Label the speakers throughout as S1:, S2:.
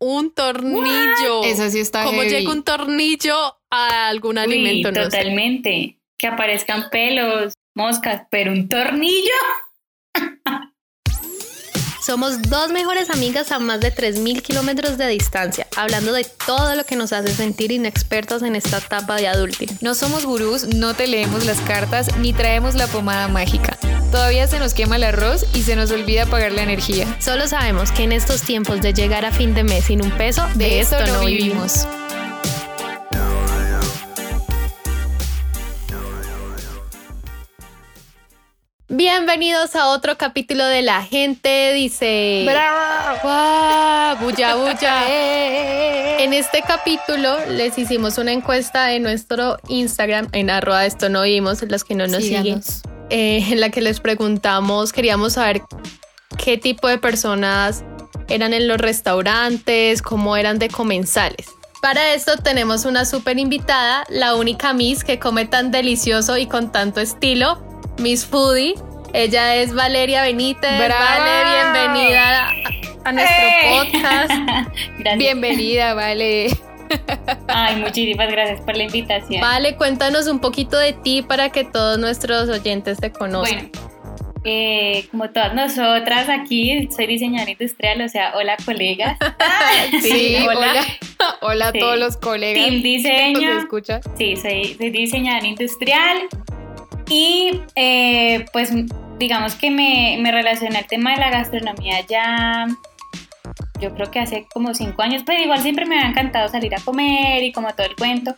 S1: un tornillo.
S2: Eso sí está
S1: ¿Cómo
S2: heavy.
S1: llega un tornillo a algún
S3: Uy,
S1: alimento? No sé.
S3: totalmente. Que aparezcan pelos, moscas, pero un tornillo.
S1: Somos dos mejores amigas a más de 3.000 kilómetros de distancia, hablando de todo lo que nos hace sentir inexpertos en esta etapa de adulting.
S2: No somos gurús, no te leemos las cartas ni traemos la pomada mágica. Todavía se nos quema el arroz y se nos olvida pagar la energía.
S1: Solo sabemos que en estos tiempos de llegar a fin de mes sin un peso, de, esto, no vivimos. Bienvenidos a otro capítulo de La Gente Dice. ¡Guau! ¡Bulla, bulla! En este capítulo les hicimos una encuesta en nuestro Instagram, en arroba esto no vimos, los que no nos siguen,
S2: Síganos.
S1: eh, en la que les preguntamos, queríamos saber qué tipo de personas eran en los restaurantes, cómo eran de comensales. Para esto tenemos una súper invitada, la única Miss que come tan delicioso y con tanto estilo, Miss Foodie. Ella es Valeria Benítez. Vale, bienvenida a, a nuestro
S3: ¡Eh!
S1: podcast.
S3: Gracias.
S2: Bienvenida, vale.
S3: Ay, muchísimas gracias por la invitación.
S1: Vale, cuéntanos un poquito de ti para que todos nuestros oyentes te conozcan.
S3: Bueno, eh, como todas nosotras aquí, soy diseñadora industrial, o sea, hola colegas.
S2: Sí,
S1: hola.
S2: hola. Hola a
S3: Sí.
S2: todos los colegas.
S3: Team Diseño.
S2: nos escuchan.
S3: Sí, soy, soy diseñadora industrial y eh, pues digamos que me, me relacioné al tema de la gastronomía ya, yo creo que hace como cinco años, pero igual siempre me había encantado salir a comer y como todo el cuento,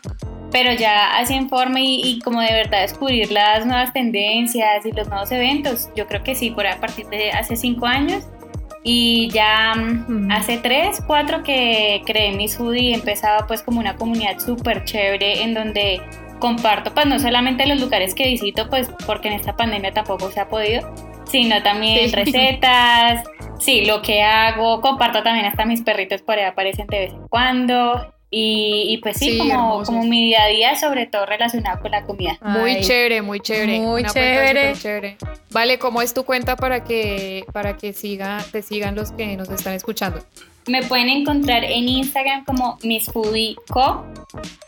S3: pero ya así en forma y, y como de verdad descubrir las nuevas tendencias y los nuevos eventos, yo creo que sí, por a partir de hace cinco años. Y ya mm, hace tres, cuatro que creé mi Foodie y empezaba pues como una comunidad súper chévere en donde comparto pues no solamente los lugares que visito pues porque en esta pandemia tampoco se ha podido, sino también
S2: Sí.
S3: recetas, sí, lo que hago, comparto también hasta mis perritos por ahí aparecen de vez en cuando y, y, pues sí,
S2: Sí,
S3: como, como mi día a día sobre todo relacionado con la comida.
S2: Muy
S1: Ay,
S2: chévere, muy chévere.
S1: muy chévere.
S2: chévere. Vale, ¿cómo es tu cuenta para que para que siga, te sigan los que nos están escuchando?
S3: Me pueden encontrar en Instagram como Miss Foodie Co.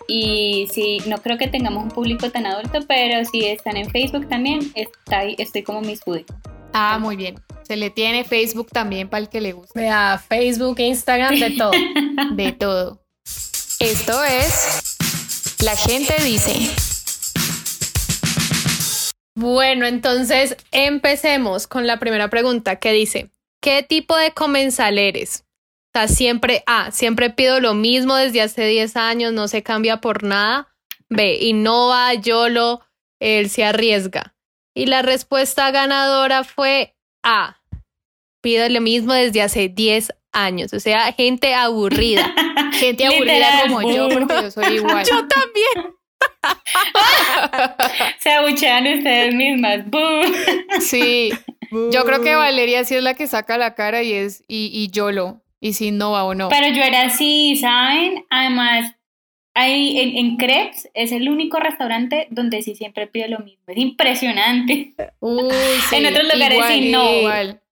S3: Y sí, no creo que tengamos un público tan adulto, pero si están en Facebook también, está ahí, estoy como Miss Foodie.
S2: Ah, muy bien. Se le tiene Facebook también para el que le guste.
S1: Vea, Facebook, Instagram, de todo.
S2: De todo. Esto es La gente dice.
S1: Bueno, entonces empecemos con la primera pregunta que dice, ¿qué tipo de comensal eres? O sea, siempre, A, siempre pido lo mismo desde hace 10 años, no se cambia por nada. B, innova, YOLO, él se arriesga. Y la respuesta ganadora fue A, pido lo mismo desde hace 10 años. O sea, gente aburrida.
S2: Gente aburrida
S3: Literal,
S2: como yo,
S3: boo.
S2: porque yo soy igual.
S1: Yo también.
S3: Se abuchean ustedes mismas.
S2: Sí. Yo creo que Valeria sí es la que saca la cara y es y, y YOLO. Y si no va o no.
S3: Pero yo era así, ¿saben? Además, hay, en, en Crepes es el único restaurante donde sí siempre pido lo mismo. Es impresionante.
S2: Uy, sí,
S3: En otros lugares
S2: igual,
S3: sí, no.
S2: Igual.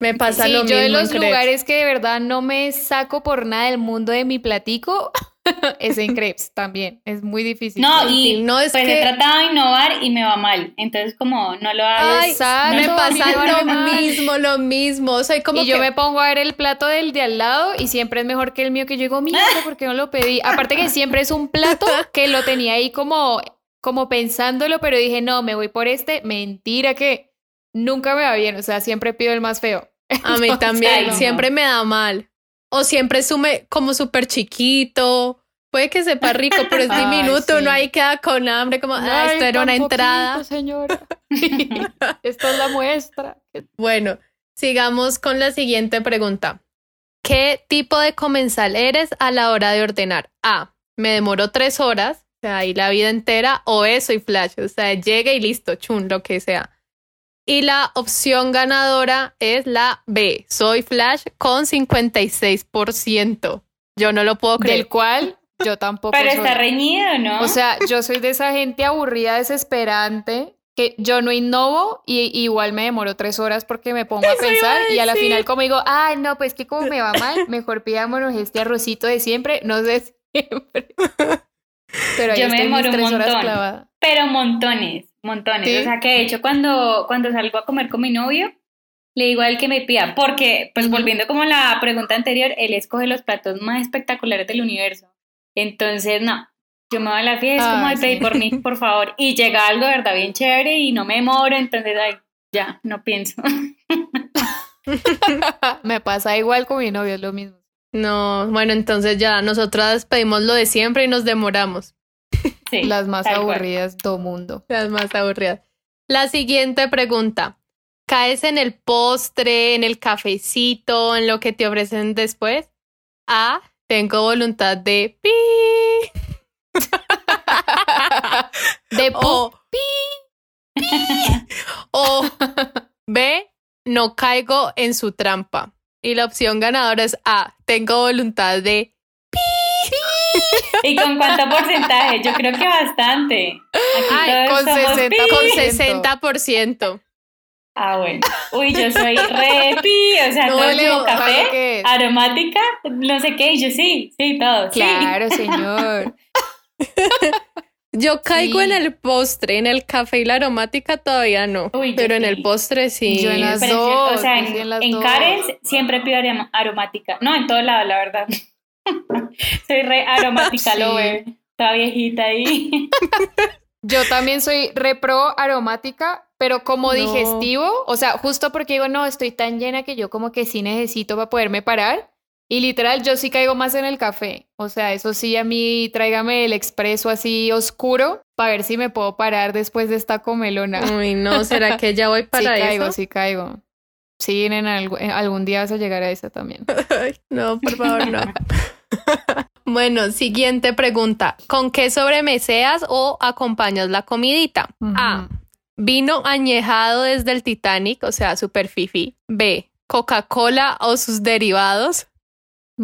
S1: Me pasa
S2: Sí,
S1: lo mismo.
S2: yo de los lugares que de verdad no me saco por nada del mundo de mi platico es en crepes también. Es muy difícil.
S3: No, y
S1: no, es
S3: pues
S1: que-
S3: he tratado de innovar y me va mal. Entonces, como no lo hago.
S2: Exacto,
S1: me pasa lo mismo, lo mismo. Soy como
S2: y yo me pongo a ver el plato del de al lado y siempre es mejor que el mío que yo digo, mira, ¿por qué no lo pedí? Aparte que siempre es un plato que lo tenía ahí como, como pensándolo, pero dije, no, me voy por este. Mentira que nunca me va bien, o sea, siempre pido el más feo.
S1: a mí también
S3: ay, no.
S1: siempre me da mal. O siempre sume como súper chiquito. Puede que sepa rico, pero es
S2: Ay,
S1: diminuto.
S2: sí.
S1: Uno ahí queda con hambre, como, ah,
S2: Ay,
S1: esto era una entrada.
S2: poquito, señora. Esta es la muestra.
S1: Bueno, sigamos con la siguiente pregunta. ¿Qué tipo de comensal eres a la hora de ordenar? A. Me demoro tres horas, o sea, ahí la vida entera, o B. Soy flash, o sea, llega y listo, chun, lo que sea. Y la opción ganadora es la B. Soy flash con 56%. Yo no lo puedo creer.
S2: Del cual yo tampoco
S3: Pero
S2: soy.
S3: está reñido, ¿no?
S2: O sea, yo soy de esa gente aburrida, desesperante, que yo no innovo y igual me demoro tres horas porque me pongo a pensar y a la final como digo, ay no, pues que como me va mal, mejor pidámonos este arrocito de siempre, no sé siempre.
S3: Pero yo me demoro un montón, pero montones, montones. O sea que de hecho cuando, cuando salgo a comer con mi novio, le digo a él que me pida, porque pues volviendo como a la pregunta anterior, él escoge los platos más espectaculares del universo. Entonces, no, yo me voy a la fiesta, como de pedir por mí, por favor. Y llega algo, ¿verdad? Bien chévere y no me demoro, entonces, ay, ya, no pienso.
S2: me pasa igual con mi novio, es lo mismo.
S1: No, bueno, entonces ya nosotras pedimos lo de siempre y nos demoramos.
S2: Sí, Las más aburridas del mundo.
S1: Las más aburridas. La siguiente pregunta. ¿Caes en el postre, en el cafecito, en lo que te ofrecen después? A. Tengo voluntad de pi.
S2: de
S1: o, o B, no caigo en su trampa. Y la opción ganadora es A, tengo voluntad de
S3: ¿Y con cuánto porcentaje? Yo creo que bastante.
S1: con, 60, con 60%.
S3: Ah, bueno. Uy, yo soy re pi, o sea, todo el café, aromática, no sé qué, y yo sí, sí, todo.
S2: Claro, señor.
S1: Yo caigo en el postre, en el café y la aromática todavía no. pero en el postre sí.
S2: Yo en las dos.
S3: O sea, en, Cares siempre pido aromática. No, en todo lado, la verdad. soy re aromática, lo veo. Toda viejita ahí.
S2: Yo también soy re pro aromática, pero como digestivo, o sea, justo porque digo, no, estoy tan llena que yo como que sí necesito para poderme parar. Y literal, yo sí caigo más en el café. O sea, eso sí, a mí tráigame el expreso así oscuro para ver si me puedo parar después de esta comelona.
S1: Uy, no, ¿será que ya voy para
S2: sí
S1: eso?
S2: caigo, sí caigo. Sí, en, algún día vas a llegar a esa también.
S1: no, por favor, no. bueno, siguiente pregunta. ¿Con qué sobremeseas o acompañas la comidita? A. Vino añejado desde el Titanic, o sea, super fifi. B. Coca-Cola o sus derivados.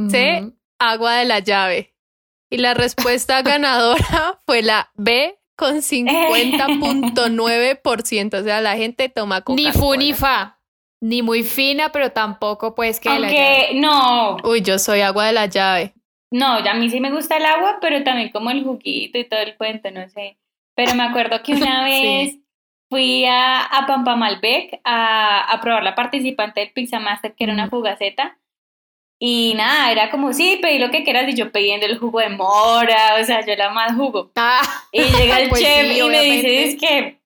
S1: C, agua de la llave. Y la respuesta ganadora fue la B con 50.9%. O sea, la gente toma Coca-Cola.
S2: Ni fu ni fa. Ni muy fina, pero tampoco pues que
S3: Aunque, la llave. no.
S1: Uy, yo soy agua de la llave.
S3: No, a mí sí me gusta el agua, pero también como el juguito y todo el cuento, no sé. Pero me acuerdo que una vez fui a, a Pampa Malbec a, a probar la participante del Pizza Master, que era una fugaceta. Y nada, era como, sí, pedí lo que quieras y yo pidiendo el jugo de mora, o sea, yo la más jugo.
S2: Ah,
S3: y llega el pues chef y me dice, es que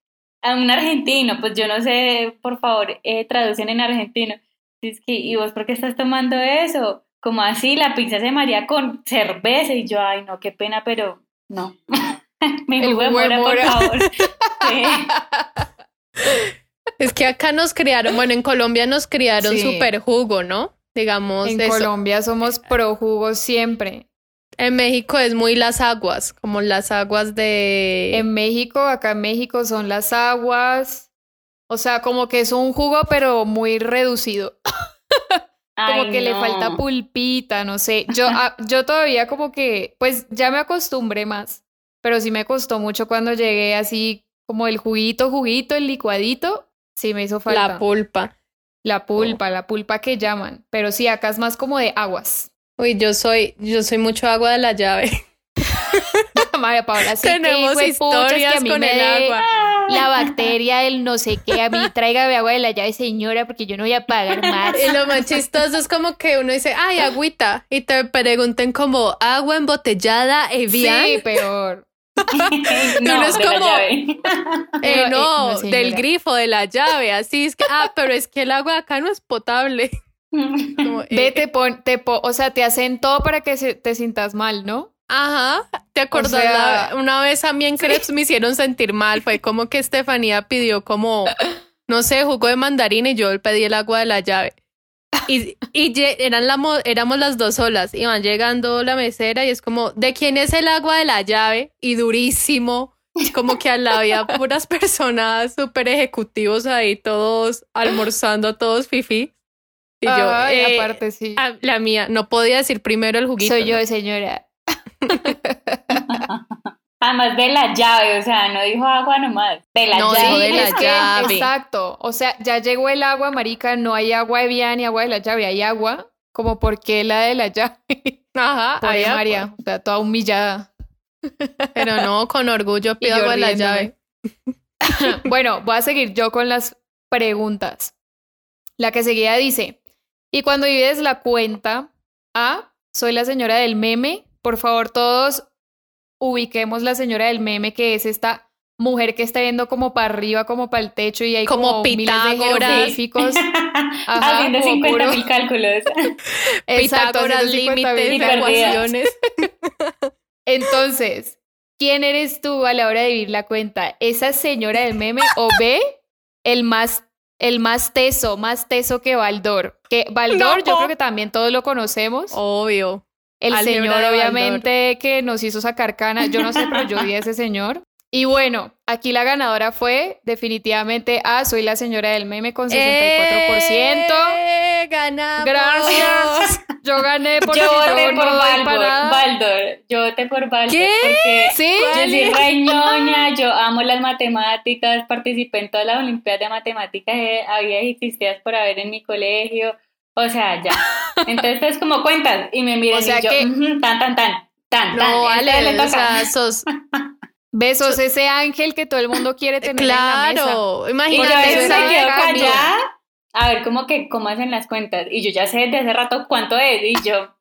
S3: a un argentino, pues yo no sé, por favor, eh, traducen en argentino. Es que, ¿y vos por qué estás tomando eso? Como así, la pizza se maría con cerveza y yo, ay, no, qué pena, pero no. Mi jugo de mora, por favor.
S1: Es que acá nos criaron, bueno, en Colombia nos criaron súper jugo, ¿no? digamos.
S2: En Colombia somos pro jugos siempre.
S1: En México es muy las aguas, como las aguas de...
S2: En México, acá en México son las aguas. O sea, como que es un jugo, pero muy reducido. como que le falta pulpita, no sé. Yo, ah, yo todavía como que, pues ya me acostumbré más, pero sí me costó mucho cuando llegué así como el juguito, juguito, el licuadito, sí me hizo falta.
S1: La pulpa.
S2: La pulpa, la pulpa que llaman. Pero sí, acá es más como de aguas.
S1: Uy, yo soy, yo soy mucho agua de la llave.
S2: María Paula, sí
S1: Tenemos historias que con el agua.
S2: La bacteria, el no sé qué, a mí tráigame agua de la llave, señora, porque yo no voy a pagar más.
S1: Y lo más chistoso es como que uno dice, ay, agüita, y te pregunten como, agua embotellada, Evian.
S2: Sí, peor.
S1: no, es como, eh, no, del grifo, de la llave, así es que, ah, pero es que el agua acá no es potable.
S2: Vete, eh, pon, te o sea, te hacen todo para que te sientas mal, ¿no?
S1: Ajá, ¿te acordás? una vez a mí en Crepes me hicieron sentir mal, fue como que Estefanía pidió como, no sé, jugo de mandarina y yo pedí el agua de la llave. Y, y eran la, éramos las dos solas, iban llegando la mesera y es como, ¿de quién es el agua de la llave? Y durísimo, como que al lado había puras personas súper ejecutivos ahí, todos almorzando, todos fifi.
S2: Y yo, eh, aparte sí.
S1: La mía, no podía decir primero el juguito.
S2: Soy yo, señora.
S3: Además de la llave, o sea, no dijo agua nomás, de la
S1: No,
S3: llave.
S1: de la
S2: es que,
S1: llave.
S2: exacto. O sea, ya llegó el agua, marica, no hay agua de vía ni agua de la llave, hay agua. Como por qué la de la llave.
S1: Ajá, allá,
S2: María, o sea, toda humillada.
S1: Pero no, con orgullo pido agua de la llave.
S2: Bueno, voy a seguir yo con las preguntas. La que seguía dice, y cuando vives la cuenta, A, soy la señora del meme. Por favor, todos ubiquemos la señora del meme, que es esta mujer que está viendo como para arriba, como para el techo y hay
S1: Como
S2: como, miles de
S1: Pitágoras.
S2: jeroglíficos. Ajá,
S3: Haciendo
S2: como
S3: 50
S2: puro-
S3: mil cálculos.
S2: Exacto,
S1: Pitágoras,
S2: haciendo 50
S1: límites, ecuaciones.
S2: Entonces, ¿quién eres tú a la hora de vivir la cuenta? ¿Esa señora del meme o B, el más, el más teso, más teso que Baldor? Que Baldor, yo creo que también todos lo conocemos.
S1: Obvio.
S2: el
S1: Álgebra
S2: señor, obviamente, que nos hizo sacar cana. Yo no sé, pero yo vi a ese señor. Y bueno, aquí la ganadora fue definitivamente A, soy la señora del meme con 64%.
S1: ¡Eh! ¡Ganamos!
S2: Gracias. Yo gané porque
S3: Yo voté
S2: no
S3: por Baldor. Baldor. Yo voté por Baldor.
S1: ¿Qué?
S3: Porque
S2: ¿Sí?
S3: yo
S1: ¿Cuál
S3: soy reñoña, yo amo las matemáticas, participé en todas las olimpiadas de matemáticas, eh, había existías por haber en mi colegio, o sea, ya. Entonces es como cuentas y me miran
S2: O sea
S3: y yo,
S2: que-
S3: "Ujú, tan, tan, tan, tan, tan.
S1: No,
S3: esta
S1: Ale,
S3: le
S1: o
S3: toca".
S1: sea, sos...
S2: Besos, ese ángel que todo el mundo quiere tener en la mesa.
S1: Claro, imagínate.
S2: eso
S3: callada a ver cómo que cómo hacen las cuentas y yo ya sé desde hace rato cuánto es y yo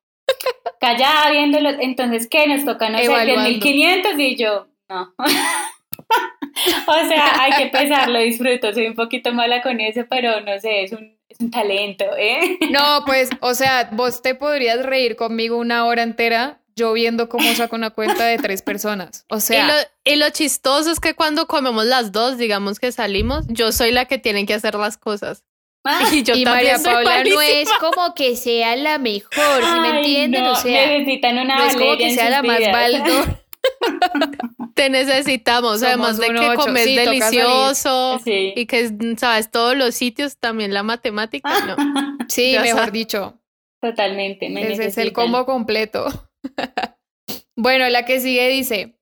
S3: callada viéndolo entonces qué nos toca no sé
S2: Evaluando.
S3: 10.500 y yo no o sea hay que pesarlo disfruto soy un poquito mala con eso pero no sé es un, es un talento ¿eh?
S2: No, pues, o sea, vos te podrías reír conmigo una hora entera yo viendo cómo saco una cuenta de tres personas. O
S1: Y
S2: sea,
S1: lo, y lo chistoso es que cuando comemos las dos, digamos que salimos, yo soy la que tiene que hacer las cosas. Y yo
S2: y
S1: también
S2: María
S1: soy
S2: Paula no es como que sea la mejor, si me entienden?
S3: no,
S2: o sea,
S3: necesitan una
S2: no es como que sea la más. Baldor.
S1: Te necesitamos,
S2: Somos
S1: además de que comes
S2: Sí,
S1: delicioso
S3: Sí.
S1: y que sabes todos los sitios, también la matemática, no.
S2: Sí,
S1: Ya
S2: mejor
S1: sabes.
S2: dicho.
S3: totalmente me
S2: Ese es el
S3: necesitan.
S2: combo completo. bueno, la que sigue dice,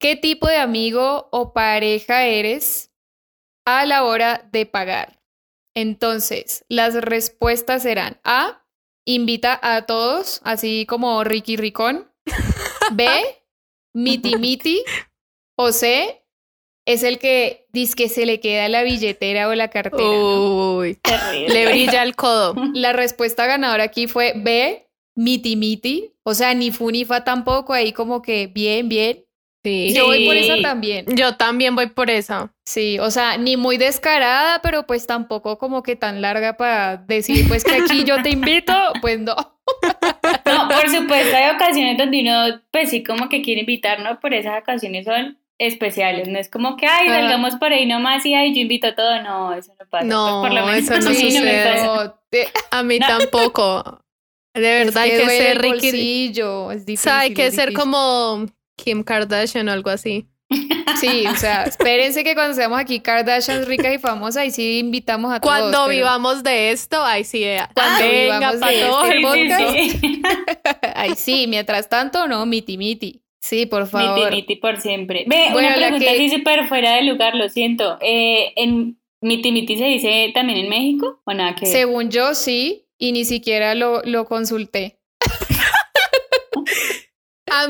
S2: ¿qué tipo de amigo o pareja eres a la hora de pagar? Entonces, las respuestas serán A, invita a todos, así como Ricky Ricón. B, miti miti. O C, es el que dice que se le queda la billetera o la cartera. ¿no?
S1: Uy,
S3: Terrible.
S1: le brilla el codo.
S2: La respuesta ganadora aquí fue B, miti miti. O sea, ni fu ni fa tampoco, ahí como que bien, bien.
S1: Sí.
S2: Yo voy por
S3: Sí.
S2: esa también.
S1: Yo también voy por esa.
S2: Sí, o sea, ni muy descarada, pero pues tampoco como que tan larga para decir, pues que aquí yo te invito, pues no.
S3: No, por supuesto, hay ocasiones donde uno, pues sí, como que quiere invitar, ¿no? Pero esas ocasiones son especiales, no es como que, ay,
S2: Ajá.
S3: salgamos por ahí nomás y ay, yo invito todo, no, eso no pasa.
S1: No,
S3: Pues, por lo menos
S1: eso no
S3: a me
S1: sucede.
S3: pasa.
S2: no, te-
S1: A mí
S3: No.
S1: tampoco. De
S2: es
S1: verdad hay que ser Ricky.
S2: bolsillo, es
S1: O
S2: difícil.
S1: sea, hay que ser como Kim Kardashian o algo así.
S2: Sí, o sea, espérense que cuando seamos aquí Kardashian ricas y famosas, ahí sí invitamos a todos.
S1: Cuando
S2: pero-
S1: vivamos de esto, ahí sí. eh,
S2: Cuando
S1: venga
S2: vivamos
S1: para
S2: de
S1: todo
S2: este
S1: el
S3: Sí, sí,
S1: podcast.
S3: sí.
S2: Ahí sí, mientras tanto, no, miti miti. Sí, por
S3: Miti,
S2: favor.
S3: miti por siempre. Ve,
S2: Bueno,
S3: una pregunta
S2: que-
S3: así súper fuera de lugar, lo siento. Eh, ¿En miti miti se dice también en México o nada que?
S2: Según yo, sí, y ni siquiera lo, lo consulté.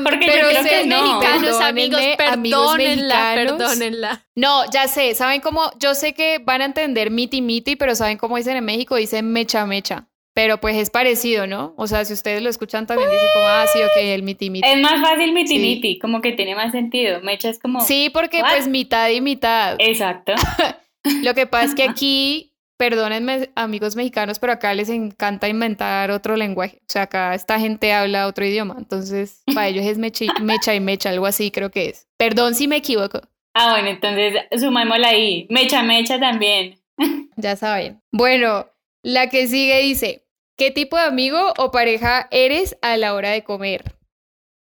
S3: Porque yo
S1: pero
S3: creo
S1: ustedes
S3: que no.
S1: mexicanos, amigos, perdónenla,
S2: mexicanos.
S1: perdónenla.
S2: No, ya sé, ¿saben cómo? Yo sé que van a entender miti miti, pero ¿saben cómo dicen en México? Dicen mecha mecha. Pero pues es parecido, ¿no? O sea, si ustedes lo escuchan también dicen como, ah, sí, ok, el miti miti.
S3: Es más fácil miti
S2: Sí.
S3: miti, como que tiene más sentido. Mecha es como...
S2: Sí, porque
S3: ¿What?
S2: pues mitad y mitad.
S3: Exacto.
S2: Lo que pasa es que aquí, perdónenme amigos mexicanos, pero acá les encanta inventar otro lenguaje. O sea, acá esta gente habla otro idioma. Entonces, para ellos es mechi- mecha y mecha, algo así creo que es. Perdón si me equivoco.
S3: Ah, bueno, entonces sumámosla ahí. Mecha, mecha también.
S2: Ya saben. Bueno, la que sigue dice, ¿qué tipo de amigo o pareja eres a la hora de comer?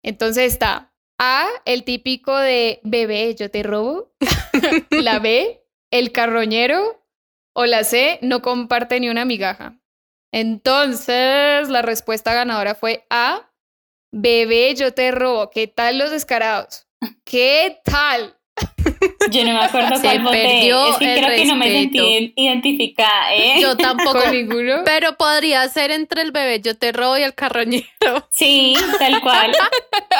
S2: Entonces está A, el típico de bebé, yo te robo. la B, el carroñero. O la C, no comparte ni una migaja. Entonces, la respuesta ganadora fue A, bebé, yo te robo. ¿Qué tal los descarados? ¿Qué tal?
S3: Yo no me acuerdo
S1: Se
S3: cuál voté.
S1: perdió
S3: Es que creo que no me sentí identificada, ¿eh?
S1: Yo tampoco.
S2: ¿Con ninguno?
S1: Pero podría ser entre el bebé yo te robo y el carroñero.
S3: Sí, tal cual.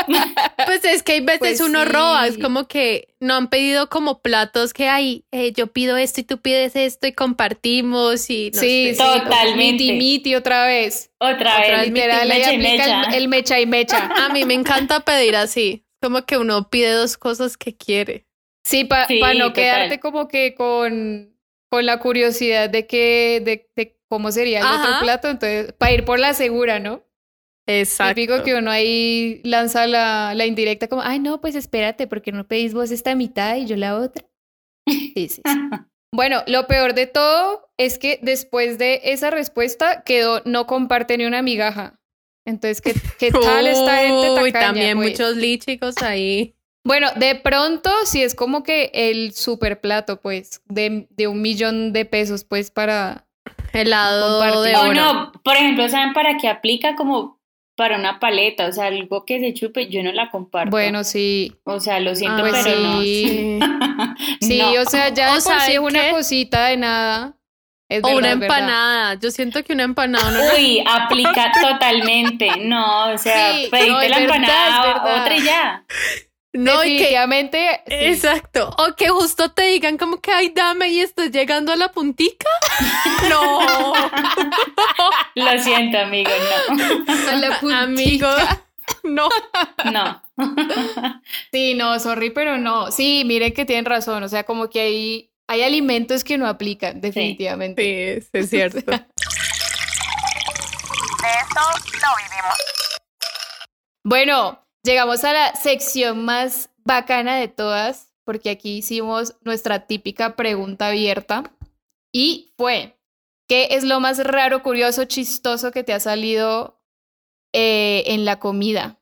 S1: Pues es que hay veces
S2: Pues
S1: uno
S2: sí.
S1: roba, es como que no han pedido como platos que hay, eh, yo pido esto y tú pides esto y compartimos y no
S2: sí,
S1: sé.
S3: Totalmente.
S2: Miti, miti otra vez.
S3: Otra,
S1: Otra
S3: vez. mecha y
S2: aplica el-
S3: mecha.
S2: El, mecha y mecha.
S1: A mí me encanta pedir así, como que uno pide dos cosas que quiere.
S2: Sí, para
S3: Sí,
S2: no
S3: total.
S2: quedarte como que con, con la curiosidad de que, de, de cómo sería el
S1: Ajá.
S2: otro plato, entonces, para ir por la segura, ¿no?
S1: Exacto.
S2: Típico que uno ahí lanza la, la indirecta como, ay, no, pues espérate, porque no pedís vos esta mitad y yo la otra. Sí, sí. Bueno, lo peor de todo es que después de esa respuesta quedó no comparte ni una migaja. Entonces, ¿qué, qué tal esta gente
S1: Uy,
S2: tacaña,
S1: también
S2: pues?
S1: muchos lichicos ahí.
S2: Bueno, de pronto sí es como que el super plato, pues, de, de un millón de pesos, pues, para...
S1: Helado de.
S3: O
S1: oro.
S3: no, por ejemplo, ¿saben para qué aplica? Como para una paleta, o sea, algo que se chupe, yo no la comparto.
S2: Bueno, sí.
S3: O sea, lo siento,
S2: pues
S3: pero no.
S2: sí. Sí,
S3: No.
S2: o sea, ya
S1: O
S2: sí
S1: ¿saben
S2: es una
S1: qué?
S2: cosita de nada. Es
S1: O una
S2: verdad,
S1: empanada. Yo siento que una empanada no
S3: Uy, aplica totalmente. No, o sea,
S2: Sí,
S3: pediste
S2: no, es
S3: la
S2: verdad,
S3: empanada, otra y ya.
S1: No, y que
S2: Definitivamente, sí.
S1: Exacto. O que justo te digan como que, ay, dame y estás llegando a la puntica. No.
S3: Lo siento, amigo, no.
S2: A la puntica.
S1: Amigo. No.
S3: No.
S2: Sí, no, sorry, pero no. Sí, miren que tienen razón. O sea, como que hay, hay alimentos que no aplican, definitivamente.
S1: Sí, es cierto.
S2: Bueno, llegamos a la sección más bacana de todas, porque aquí hicimos nuestra típica pregunta abierta. Y fue, ¿qué es lo más raro, curioso, chistoso que te ha salido eh, en la comida?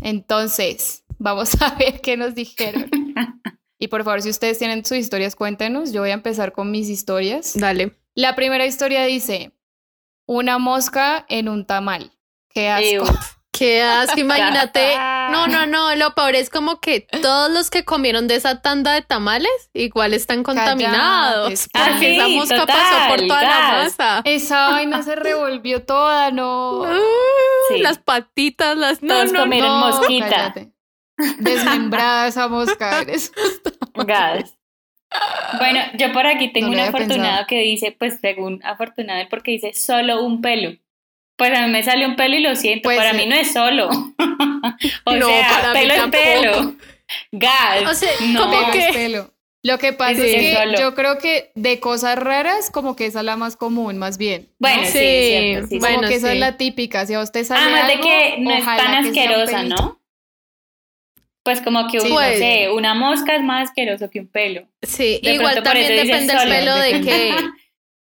S2: Entonces, vamos a ver qué nos dijeron. Y por favor, si ustedes tienen sus historias, cuéntenos. Yo voy a empezar con mis historias.
S1: Dale.
S2: La primera historia dice, una mosca en un tamal. Qué asco.
S3: Ew.
S1: Qué asco, imagínate. No, no, no. Lo peor es como que todos los que comieron de esa tanda de tamales igual están contaminados.
S3: Sí,
S1: esa mosca
S3: total,
S1: pasó por toda la masa.
S2: Esa vaina se revolvió toda, no.
S3: Sí.
S1: Las patitas, las. No,
S3: Todos
S1: no,
S3: comieron
S1: no.
S3: mosquita.
S2: cállate. Desmembrada esa mosca. eres-
S3: Gas. Bueno, yo por aquí tengo
S2: No
S3: un afortunado
S2: pensado.
S3: que dice, pues según afortunado, porque dice solo un pelo. Pues a mí me sale un pelo y lo siento,
S2: Pues
S3: para mí no es solo. o
S1: No,
S3: sea, pelo es pelo. Gas.
S1: O sea,
S3: no.
S1: como que-
S2: es pelo. Lo que pasa
S3: Sí,
S2: es que
S3: solo.
S2: yo creo que de cosas raras, como que esa es la más común, más bien. ¿no?
S3: Bueno, sí,
S1: Sí,
S3: cierto. sí,
S2: como
S1: bueno,
S2: que esa
S1: sí.
S2: es la típica. Si a usted sale
S3: Además de
S2: algo,
S3: que no es tan asquerosa. ¿no? Pues como que,
S2: Sí,
S3: no
S1: pues.
S3: sé, una mosca es más asqueroso que un pelo.
S1: Sí,
S3: De
S1: igual también depende del
S3: solo,
S1: pelo de que.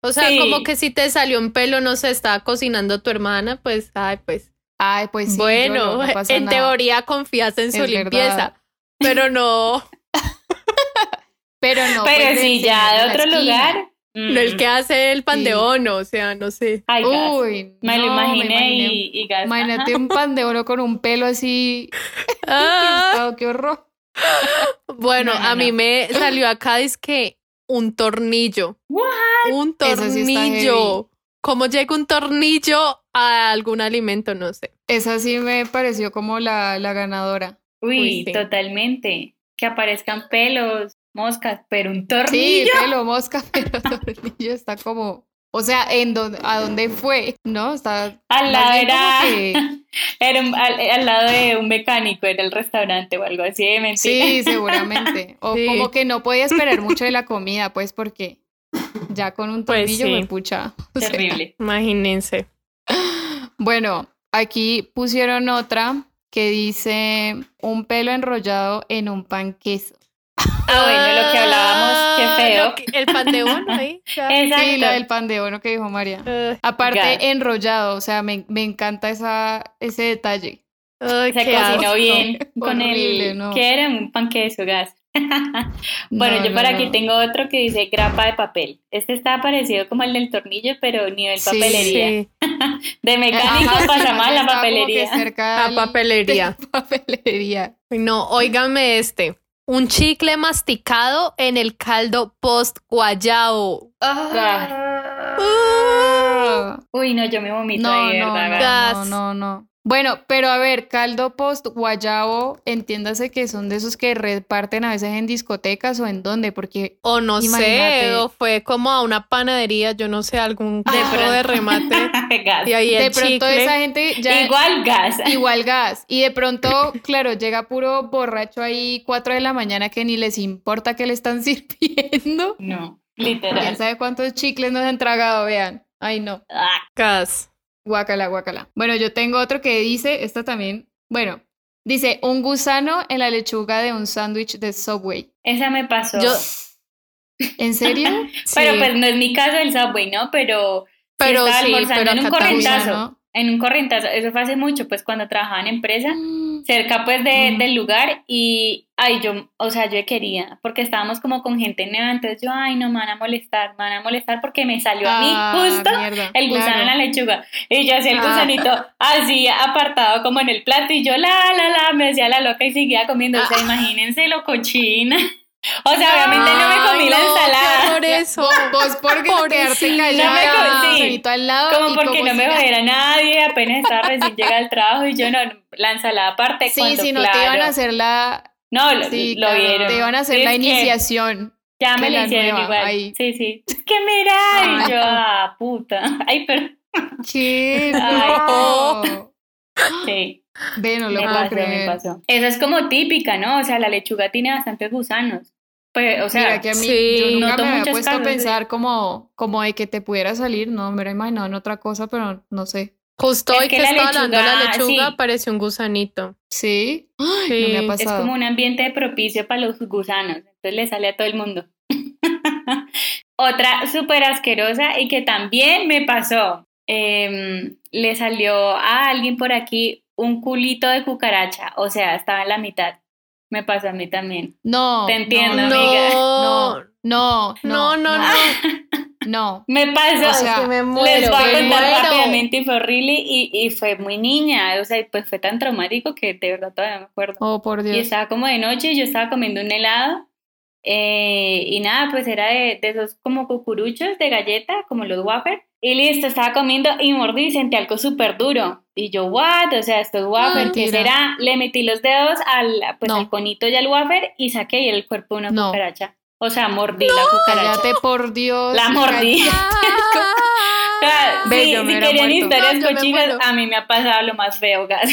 S1: O sea,
S3: Sí.
S1: como que si te salió un pelo, no se estaba cocinando tu hermana, pues, ay, pues.
S2: Ay, pues sí.
S1: bueno,
S2: lloro, no pasa
S1: en
S2: nada.
S1: teoría confías en su
S2: Es
S1: limpieza,
S2: verdad.
S1: pero no,
S2: Pero no.
S3: Pero
S2: pues,
S3: si ya de otro
S2: esquina.
S3: lugar.
S1: no el
S3: mm,
S1: que hace el pan
S2: Sí.
S1: de ono, o sea, no sé.
S3: Ay.
S2: Uy,
S3: me lo imaginé, y, y gas.
S2: Imagínate un pan de oro con un pelo así.
S1: Ah,
S2: qué horror.
S1: bueno,
S3: No, no,
S1: a mí me salió acá es que un tornillo,
S3: What?
S1: un
S2: sí
S1: tornillo. ¿Cómo llega un tornillo a algún alimento? No sé.
S2: Esa sí me pareció como la, la ganadora.
S3: Uy,
S1: Uy, sí.
S3: totalmente. Que aparezcan pelos, moscas, pero un
S2: Sí,
S3: tornillo.
S2: pelo, mosca, pero tornillo está como. O sea, en dónde, ¿a dónde fue? ¿No? Está.
S3: Al lado era,
S2: que-
S3: era un- al, al lado de un mecánico, era el restaurante o algo así de mentira.
S2: Sí, seguramente. O
S1: Sí.
S2: como que no podía esperar mucho de la comida, pues porque ya con un
S1: Pues
S2: tornillo
S1: sí.
S2: me pucha. O sea,
S3: Terrible.
S1: Imagínense.
S2: Bueno, aquí pusieron otra que dice un pelo enrollado en un pan queso.
S3: Ah, bueno, lo que hablábamos, qué
S1: Ah,
S3: feo.
S1: que- el pan de ono ahí.
S3: Exacto.
S2: Sí, la del pan de oro que dijo María. Aparte, enrollado, o sea, me, me encanta esa, ese detalle.
S3: Se cocinó
S1: asco.
S3: bien con
S2: Horrible,
S3: el...
S2: no.
S3: ¿Qué era? Un pan queso, gas. bueno,
S2: No,
S3: yo
S2: no,
S3: por aquí
S2: no.
S3: tengo otro que dice grapa de papel. Este está parecido como el del tornillo, pero nivel papelería.
S1: Sí,
S3: De mecánico
S2: Ajá, sí,
S3: pasamos a la papelería.
S2: cerca
S1: a papelería.
S2: papelería.
S1: No, óigame este. Un chicle masticado en el caldo post guayao.
S2: Ah.
S3: Uy, no, yo me vomito
S2: No,
S3: ahí,
S2: no, no, no, no. Bueno, pero a ver, caldo post guayabo, entiéndase que son de esos que reparten a veces en discotecas o en dónde, porque
S1: O no
S2: Imagínate.
S1: sé, o fue como a una panadería, yo no sé, algún
S3: De
S1: tipo de remate.
S3: Gas.
S1: Y ahí el
S2: de pronto
S1: chicle.
S2: esa gente ya
S3: Igual gas.
S2: igual gas y de pronto, claro, llega puro borracho ahí 4 de la mañana que ni les importa que le están sirviendo.
S3: No,
S2: ¿Quién
S3: literal.
S2: sabe cuántos chicles nos han tragado? Vean. Ay, no.
S3: Ah,
S1: Gas.
S2: Guácala, guácala. Bueno, yo tengo otro que dice, esta también, bueno, dice, un gusano en la lechuga de un sándwich de Subway.
S3: esa me pasó.
S1: Yo,
S2: ¿En serio?
S3: Pero pues no es mi caso del Subway, ¿no? Pero,
S1: Pero sí, pero
S3: en un.
S2: ¿no?
S3: En un corrientazo. Eso fue hace mucho, pues cuando trabajaba en empresa. Cerca pues de,
S2: Mm.
S3: del lugar y ay yo o sea yo quería porque estábamos como con gente nueva entonces yo ay no me van a molestar me van a molestar porque me salió a mí
S2: Ah,
S3: justo
S2: mierda,
S3: el gusano en la lechuga y yo hacía el
S1: Ah.
S3: gusanito así apartado como en el plato y yo la la la me decía la loca y seguía comiendo o sea
S2: Ah.
S3: imagínense lo cochina o sea obviamente no me comí
S1: Ay,
S3: la
S1: no,
S3: ensalada
S1: Por eso.
S2: Vos por quedarte callada,
S3: No me sí.
S2: al lado
S3: como porque
S2: como
S3: no me jodiera nadie apenas estaba recién llegada al trabajo y yo no la ensalada aparte
S2: Sí,
S3: cuando,
S2: si no te iban
S3: claro,
S2: a hacer la,
S3: no lo,
S2: sí,
S3: lo
S2: claro,
S3: vieron
S2: te iban a hacer la iniciación.
S3: Ya me
S2: la
S3: hicieron
S2: nueva,
S3: igual.
S2: ahí.
S3: Sí, sí. Es que mira,
S2: Ay,
S3: y yo, ah, puta. Ay, pero
S2: ¿Qué?
S3: Ay.
S2: No.
S3: sí,
S2: Ve, no lo
S3: me
S2: puedo
S3: pasó, me pasó. Esa es como típica, ¿no? O sea, la lechuga tiene bastantes gusanos. Pues, o sea,
S2: Mira que a mí
S1: sí,
S2: yo nunca
S3: noto
S2: me había puesto a
S3: casos, sí.
S2: pensar como, como de que te pudiera salir, no, me hubiera imaginado en otra cosa, pero no sé.
S1: Justo
S3: Es
S1: hoy
S3: que
S1: estaba hablando de la
S3: lechuga, sí.
S1: apareció un gusanito.
S2: ¿Sí? Ay,
S1: Sí.
S2: no me ha
S3: es como un ambiente propicio para los gusanos. Entonces le sale a todo el mundo. Otra súper asquerosa y que también me pasó. Em, le salió a alguien por aquí un culito de cucaracha. O sea, estaba en la mitad. Me pasó a mí también.
S2: No.
S3: Te entiendo,
S2: no,
S3: amiga.
S2: No, no,
S1: No, no, no.
S2: No.
S3: Me pasó.
S2: O sea,
S1: que me
S3: Les
S1: muero,
S3: voy a contar
S1: muero.
S3: rápidamente y fue horrible y, y fue muy niña, o sea, pues fue tan traumático que de verdad todavía me acuerdo.
S2: Oh, por
S3: Y
S2: Dios.
S3: estaba como de noche y yo estaba comiendo un helado eh, y nada, pues era de, de esos como cucuruchos de galleta, como los wafer. Y listo, estaba comiendo y mordí y sentí algo súper duro. Y yo, what? O sea, estos wafer, ¿qué será? Le metí los dedos al, pues,
S2: No.
S3: al conito y al wafer y saqué el cuerpo de una
S2: No.
S3: cucaracha. O sea, mordí la cucaracha.
S2: Cállate, por Dios.
S3: La mordí.
S1: Ah,
S3: Sí, si querían
S2: muerto.
S3: historias cochinas, a mí me ha pasado lo más feo, gas.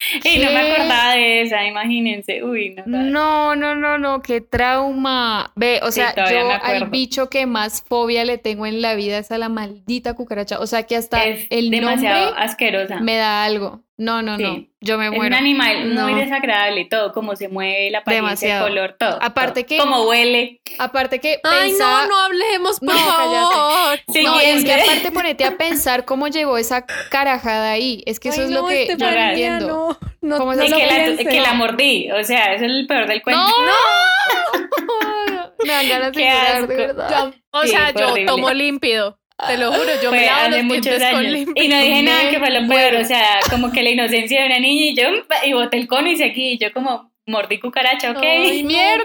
S3: Y no me acordaba de esa, imagínense. Uy, no.
S2: No, no, no, no, qué trauma. Ve, o sea, yo al bicho que más fobia le tengo en la vida es a la maldita cucaracha. O sea, que hasta
S3: es
S2: el
S3: demasiado
S2: nombre
S3: asquerosa.
S2: me da algo. No, no, no. Yo me
S3: es
S2: muero.
S3: un animal
S2: No.
S3: muy desagradable, todo, cómo se mueve, la apariencia, el color, todo.
S2: Aparte
S3: todo.
S2: que-
S3: Cómo huele.
S2: Aparte que
S1: Ay, no, no hablemos, por
S2: No,
S1: favor.
S3: Sí,
S2: No, es que aparte ponete a pensar cómo llegó esa carajada ahí. Es que eso
S1: Ay,
S2: es lo que
S1: este
S2: yo no entiendo.
S1: No, no,
S2: ¿Cómo
S1: no
S2: se
S3: Y
S1: lo
S3: que, la, que la mordí, o sea, eso es el peor del cuento.
S2: No, me dan ganas de
S3: Qué
S2: llorar, de verdad.
S1: O
S3: Sí,
S1: sea, yo
S3: horrible.
S1: tomo límpido. Te lo juro, yo me lavo los con.
S3: Y no dije nada que fue lo peor,
S2: muero.
S3: o sea, como que la inocencia de una niña y yo, y boté el cono y seguí, y yo como mordí cucaracha, ok.
S1: Ay,
S2: mierda.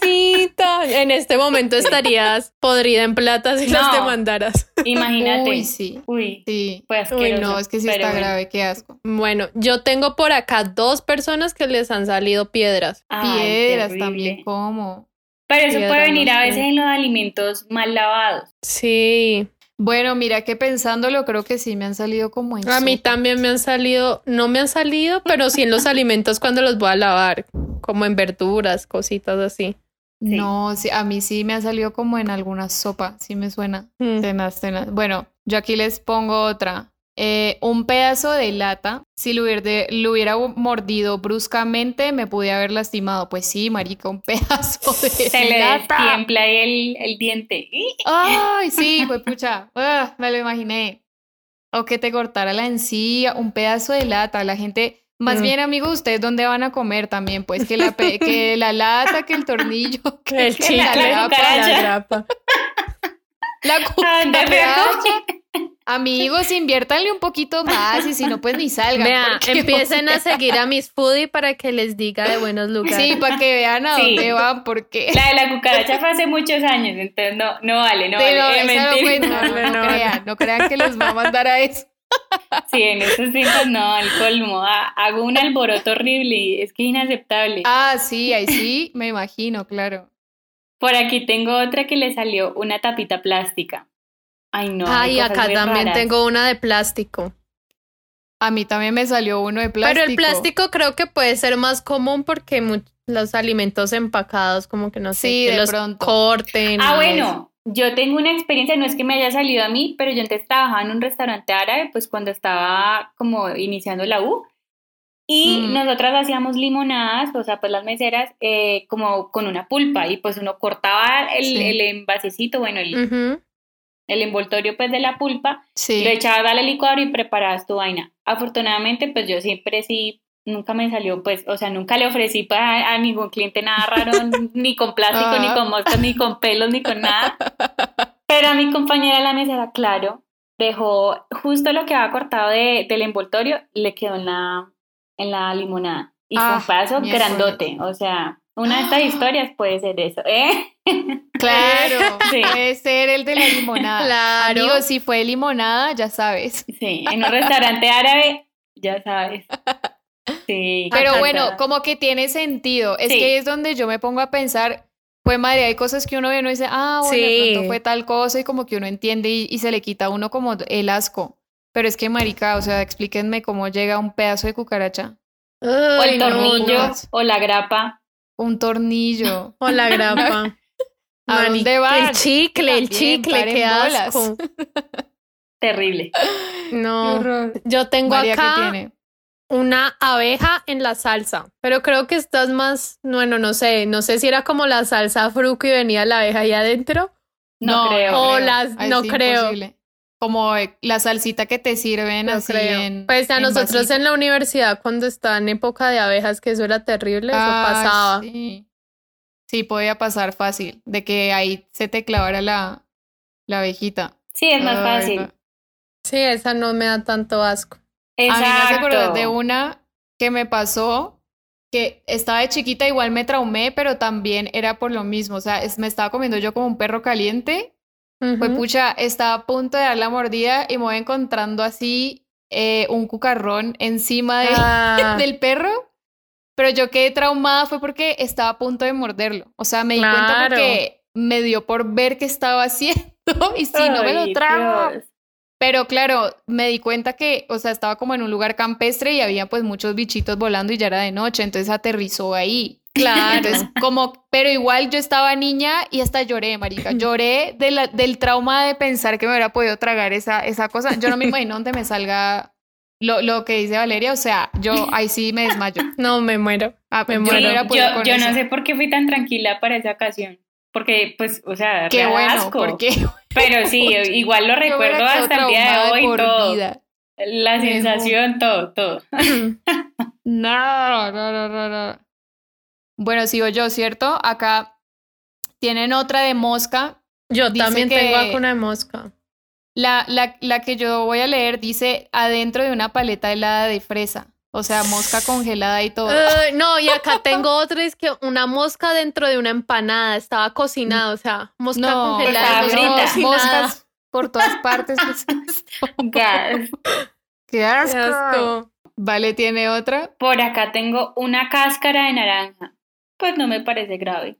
S1: Pobrecita. En este momento estarías podrida en plata si las
S3: No.
S1: demandaras.
S3: Imagínate.
S2: Uy, sí.
S3: Uy,
S2: Sí.
S3: fue
S2: Uy, no, es que sí está
S3: bueno.
S2: grave, qué asco.
S1: Bueno, yo tengo por acá dos personas que les han salido piedras.
S3: Ay,
S2: Piedras
S3: terrible.
S2: también, ¿cómo?
S3: Pero eso puede venir
S1: no
S3: a veces en los alimentos mal lavados.
S1: Sí,
S2: Bueno, mira que pensándolo, creo que sí me han salido como en
S1: a mí también me han salido, no me han salido, pero sí en los alimentos cuando los voy a lavar, como en verduras, cositas así.
S3: Sí.
S2: No, sí, a mí sí me ha salido como en alguna sopa, sí me suena.
S1: Mm.
S2: Tenaz. Bueno, yo aquí les pongo otra. Eh, un pedazo de lata, si lo hubiera, lo hubiera mordido bruscamente, me pude haber lastimado. Pues sí, marica, un pedazo de
S3: Se le
S2: lata.
S3: destiempla ahí el, el diente.
S2: Ay, sí, pues pucha, ah, me lo imaginé. O que te cortara la encía, un pedazo de lata. La gente, Más
S1: Mm.
S2: bien, amigo, ¿ustedes dónde van a comer también? Pues que la, pe- que la lata, que el tornillo, que,
S1: El
S2: que
S1: chicle,
S2: la
S3: la
S2: grapa,
S1: la grapa.
S2: la cucaracha. Amigos, inviértanle un poquito más y si no, pues ni salgan.
S1: Vea, empiecen a seguir a Miss Foodie para que les diga de buenos lugares.
S2: Sí, para que vean a
S3: Sí.
S2: dónde van, porque...
S3: La de la cucaracha fue hace muchos años, entonces no, no vale, no
S2: Sí,
S3: vale.
S2: no,
S3: eh,
S2: esa no
S3: mentira.
S2: cuenta, no, no
S1: No, no.
S2: crean, no crean que los va a mandar a eso.
S3: Sí, en esos tiempos no, al colmo. Ha- Hago un alboroto horrible y es que es inaceptable.
S2: Ah, sí, ahí sí, me imagino, claro.
S3: Por aquí tengo otra que le salió una tapita plástica. Ay, no.
S1: Ay, acá también
S3: raras.
S1: tengo una de plástico.
S2: A mí también me salió uno de plástico.
S1: Pero el plástico creo que puede ser más común porque los alimentos empacados como que no sé,
S2: Sí,
S1: que
S2: de
S1: los
S2: pronto.
S1: corten.
S3: Ah, bueno, yo tengo una experiencia, no es que me haya salido a mí, pero yo antes trabajaba en un restaurante árabe, pues cuando estaba como iniciando la U. Y
S2: Mm.
S3: nosotras hacíamos limonadas, o sea, pues las meseras, eh, como con una pulpa, y pues uno cortaba el,
S2: Sí.
S3: el envasecito, bueno, el,
S1: Ujú.
S3: El envoltorio pues de la pulpa,
S2: Sí.
S3: lo echabas al licuador y preparabas tu vaina. Afortunadamente, pues yo siempre sí, nunca me salió, pues, o sea, nunca le ofrecí pa- a, ningún cliente nada raro, ni con plástico, ni
S2: Ah.
S3: con moscas, ni con pelos, ni con nada. Pero a mi compañera la mesera, claro, dejó justo lo que había cortado de, del envoltorio, le quedó en la, en la limonada. Y fue
S2: Ah,
S3: un paso
S2: miércoles.
S3: grandote, o sea, una de estas historias puede ser eso, ¿eh?
S2: Claro,
S3: Sí.
S2: puede ser el de la limonada.
S1: Claro.
S2: Amigo, si fue limonada, ya sabes.
S3: Sí, en un restaurante árabe, ya sabes. Sí.
S2: Pero
S3: acá
S2: bueno, como que tiene sentido. Es
S3: Sí.
S2: que es donde yo me pongo a pensar, pues madre, hay cosas que uno ve y uno dice, ah, bueno, de
S1: Sí.
S2: pronto fue tal cosa y como que uno entiende y, y se le quita a uno como el asco. Pero es que, marica, o sea, explíquenme cómo llega un pedazo de cucaracha.
S3: o el tornillo,
S1: no.
S3: o la grapa.
S2: Un tornillo.
S1: O la grapa.
S2: ¿A dónde van?
S1: El chicle, el
S2: También,
S1: chicle, qué asco.
S3: Terrible.
S1: No, yo tengo
S2: María, ¿qué
S1: acá
S2: tiene?
S1: una abeja en la salsa, pero creo que estás más, bueno, no sé, no sé si era como la salsa fruco y venía la abeja ahí adentro.
S3: No, creo.
S1: O las- no
S2: sí,
S1: creo.
S2: imposible. Como eh, la salsita que te sirven
S1: No
S2: así
S1: creo.
S2: en
S1: pues a
S2: en
S1: nosotros
S2: vasito.
S1: en la universidad cuando estaba en época de abejas, que eso era terrible, eso
S2: Ay,
S1: pasaba.
S2: Sí. Sí, podía pasar fácil, de que ahí se te clavara la, la abejita.
S3: Sí, es más
S2: Ay,
S3: fácil.
S2: no.
S1: Sí, esa no me da tanto asco.
S2: A mí me
S3: Exacto.
S2: acordar de una que me pasó, que estaba de chiquita, igual me traumé, pero también era por lo mismo. O sea, es- me estaba comiendo yo como un perro caliente. Pues
S1: Ujú.
S2: pucha, estaba a punto de dar la mordida y me voy encontrando así eh, un cucarrón encima de,
S1: Ah,
S2: del perro. Pero yo quedé traumada fue porque estaba a punto de morderlo. O sea, me di cuenta porque me dio por ver qué estaba haciendo y si no me lo trago.
S3: Dios.
S2: Pero claro, me di cuenta que, o sea, estaba como en un lugar campestre y había pues muchos bichitos volando y ya era de noche, entonces aterrizó ahí.
S1: claro.
S2: Entonces, como, pero igual yo estaba niña y hasta lloré, marica. Lloré de la- del trauma de pensar que me hubiera podido tragar esa, esa cosa. Yo no me imagino donde me salga lo, lo que dice Valeria, o sea, yo ahí sí me desmayo.
S1: No, me muero.
S2: Ah,
S1: Me muero.
S3: Sí, yo, yo no sé por qué fui tan tranquila para esa ocasión. Porque, pues, o sea,
S2: Qué bueno,
S3: asco.
S2: porque
S3: Pero sí, igual lo recuerdo hasta el día de hoy,
S2: por
S3: todo.
S2: vida.
S3: La sensación, todo, todo.
S2: No, no, no, no, no. Bueno, sigo yo, ¿cierto? Acá tienen otra de mosca.
S1: Yo
S2: Dice
S1: también
S2: que-
S1: tengo acá una de mosca.
S2: La, la, la que yo voy a leer dice adentro de una paleta helada de fresa. O sea, mosca congelada y todo.
S1: Ay, no, y acá tengo otra, es que una mosca dentro de una empanada, estaba cocinada, o sea, mosca
S2: no,
S1: congelada. no,
S2: moscas por todas partes.
S3: Gas.
S2: ¡Qué
S1: Qué
S2: asco!
S1: asco.
S2: Vale, ¿tiene otra?
S3: Por acá tengo una cáscara de naranja. Pues no me parece grave.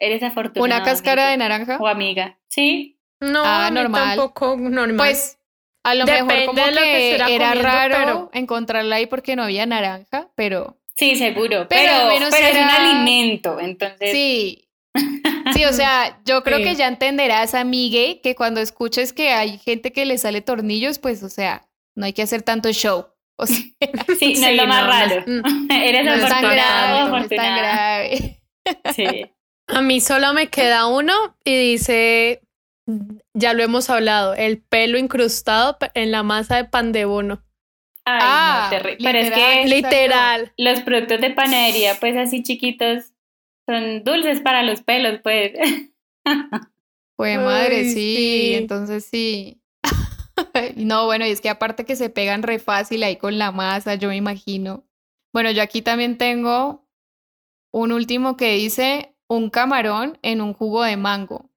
S3: Eres afortunada.
S2: ¿Una cáscara de naranja?
S3: O amiga. Sí.
S1: No,
S2: Ah, normal.
S1: tampoco normal.
S2: Pues a lo
S1: Depende
S2: mejor como
S1: de lo que
S2: era
S1: comiendo,
S2: raro
S1: pero-
S2: encontrarla ahí porque no había naranja, pero
S3: Sí, seguro.
S2: Pero
S3: Pero,
S2: al menos
S3: pero es un
S2: era-
S3: alimento. Entonces,
S2: sí. Sí, o sea, yo creo
S1: Sí.
S2: que ya entenderás, amigue, que cuando escuches que hay gente que le sale tornillos, pues, o sea, no hay que hacer tanto show. O sea,
S3: sí, no
S1: Sí,
S3: es lo más
S1: no,
S3: raro.
S1: no es-
S3: Eres
S2: no es tan grave, no es tan grave.
S3: Sí.
S1: A mí solo me queda uno y dice, ya lo hemos hablado, el pelo incrustado en la masa de pan de bono.
S3: Ay,
S2: Ah,
S3: no, terrible. Pero es
S2: literal.
S3: que
S1: Literal.
S3: los productos de panadería, pues así chiquitos, son dulces para los pelos, pues.
S2: Fue madre,
S1: Ay,
S2: sí,
S1: sí.
S2: entonces sí. No, bueno, y es que aparte que se pegan re fácil ahí con la masa, yo me imagino. Bueno, yo aquí también tengo un último que dice un camarón en un jugo de mango.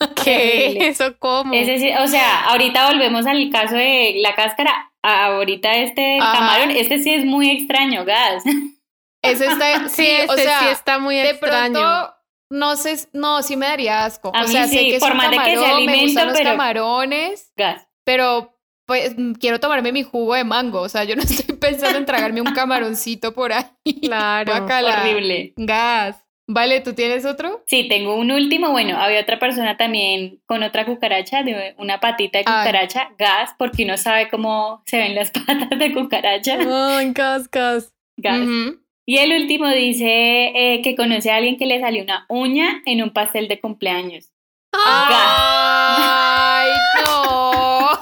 S1: ¿Qué? ¿Eso cómo?
S3: Es decir, o sea, ahorita volvemos al caso de la cáscara. Ahorita este
S2: Ajá.
S3: camarón, este sí es muy extraño, gas.
S2: Ese está,
S1: Sí,
S2: sí, o sea,
S1: sí está muy
S2: de
S1: extraño.
S2: pronto, no sé, no, sí me daría asco.
S3: A
S2: o sea, sé
S3: sí,
S2: que es
S3: por
S2: un
S3: más de que sea
S2: camarón, me gustan los
S3: pero-
S2: camarones,
S3: Gas.
S2: pero pues quiero tomarme mi jugo de mango, o sea, yo no estoy pensando en tragarme un camaroncito por ahí.
S1: Claro.
S2: Guácala.
S3: Horrible.
S2: Gas. Vale, ¿tú tienes otro?
S3: Sí, tengo un último. Bueno, había otra persona también con otra cucaracha, de una patita de
S2: Ay.
S3: cucaracha, gas, porque uno sabe cómo se ven las patas de cucaracha.
S1: Ay, cascas.
S3: Gas.
S2: Ujú.
S3: Y el último dice eh, que conoce a alguien que le salió una uña en un pastel de cumpleaños.
S2: Ay, no.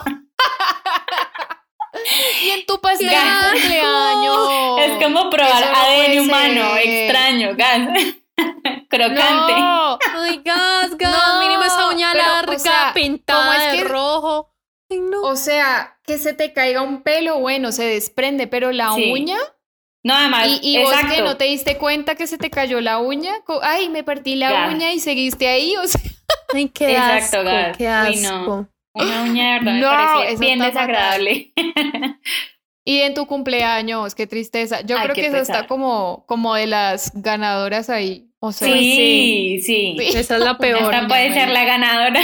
S2: y en tu pastel de
S3: Gas.
S2: cumpleaños.
S3: Es como probar
S2: no
S3: ADN humano, extraño, gas. Crocante.
S2: No.
S1: Ay, gas, gas.
S2: No,
S1: mínimo esa uña
S2: pero, o
S1: larga,
S2: sea, ¿cómo
S1: pintada
S2: es
S1: de
S2: que-
S1: rojo. Ay, no.
S2: O sea, que se te caiga un pelo, bueno, se desprende, pero la
S3: Sí.
S2: uña.
S3: No, además,
S2: Y, y vos que no te diste cuenta que se te cayó la uña. Ay, me partí la
S3: Ya.
S2: uña y seguiste ahí. O sea,
S1: Ay, qué
S3: Exacto,
S1: asco,
S3: gas.
S1: qué
S3: Uy, no.
S1: asco.
S3: Una uña de verdad me
S2: No,
S3: parece
S2: eso
S3: bien
S2: fatal.
S3: desagradable.
S2: y en tu cumpleaños, qué tristeza. Yo
S3: Ay,
S2: creo que esa
S3: pesar.
S2: está como, como de las ganadoras ahí. O sea,
S3: Sí, sí.
S2: Sí.
S1: Esa es la peor.
S3: Esta puede ser la ganadora.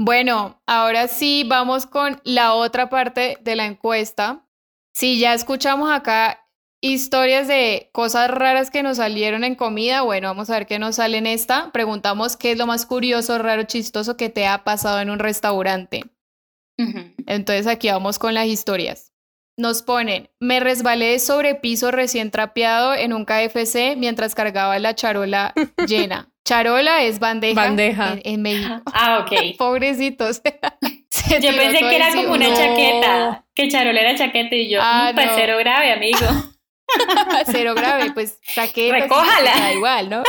S2: Bueno, ahora sí vamos con la otra parte de la encuesta. Si ya escuchamos acá historias de cosas raras que nos salieron en comida, bueno, vamos a ver qué nos sale en esta. Preguntamos qué es lo más curioso, raro, chistoso que te ha pasado en un restaurante. Entonces aquí vamos con las historias. Nos ponen, me resbalé sobre piso recién trapeado en un KFC mientras cargaba la charola llena. Charola es bandeja,
S1: Bandeja.
S2: En, en México.
S3: Ah, ok.
S2: Pobrecitos. Se
S3: Yo pensé que era como una
S1: No.
S3: chaqueta, que charola era chaqueta y yo,
S2: Ah,
S3: "Mm, pues
S2: no.
S3: cero grave, amigo.
S2: Cero grave, pues chaqueta.
S3: Recójala.
S2: Da igual, ¿no?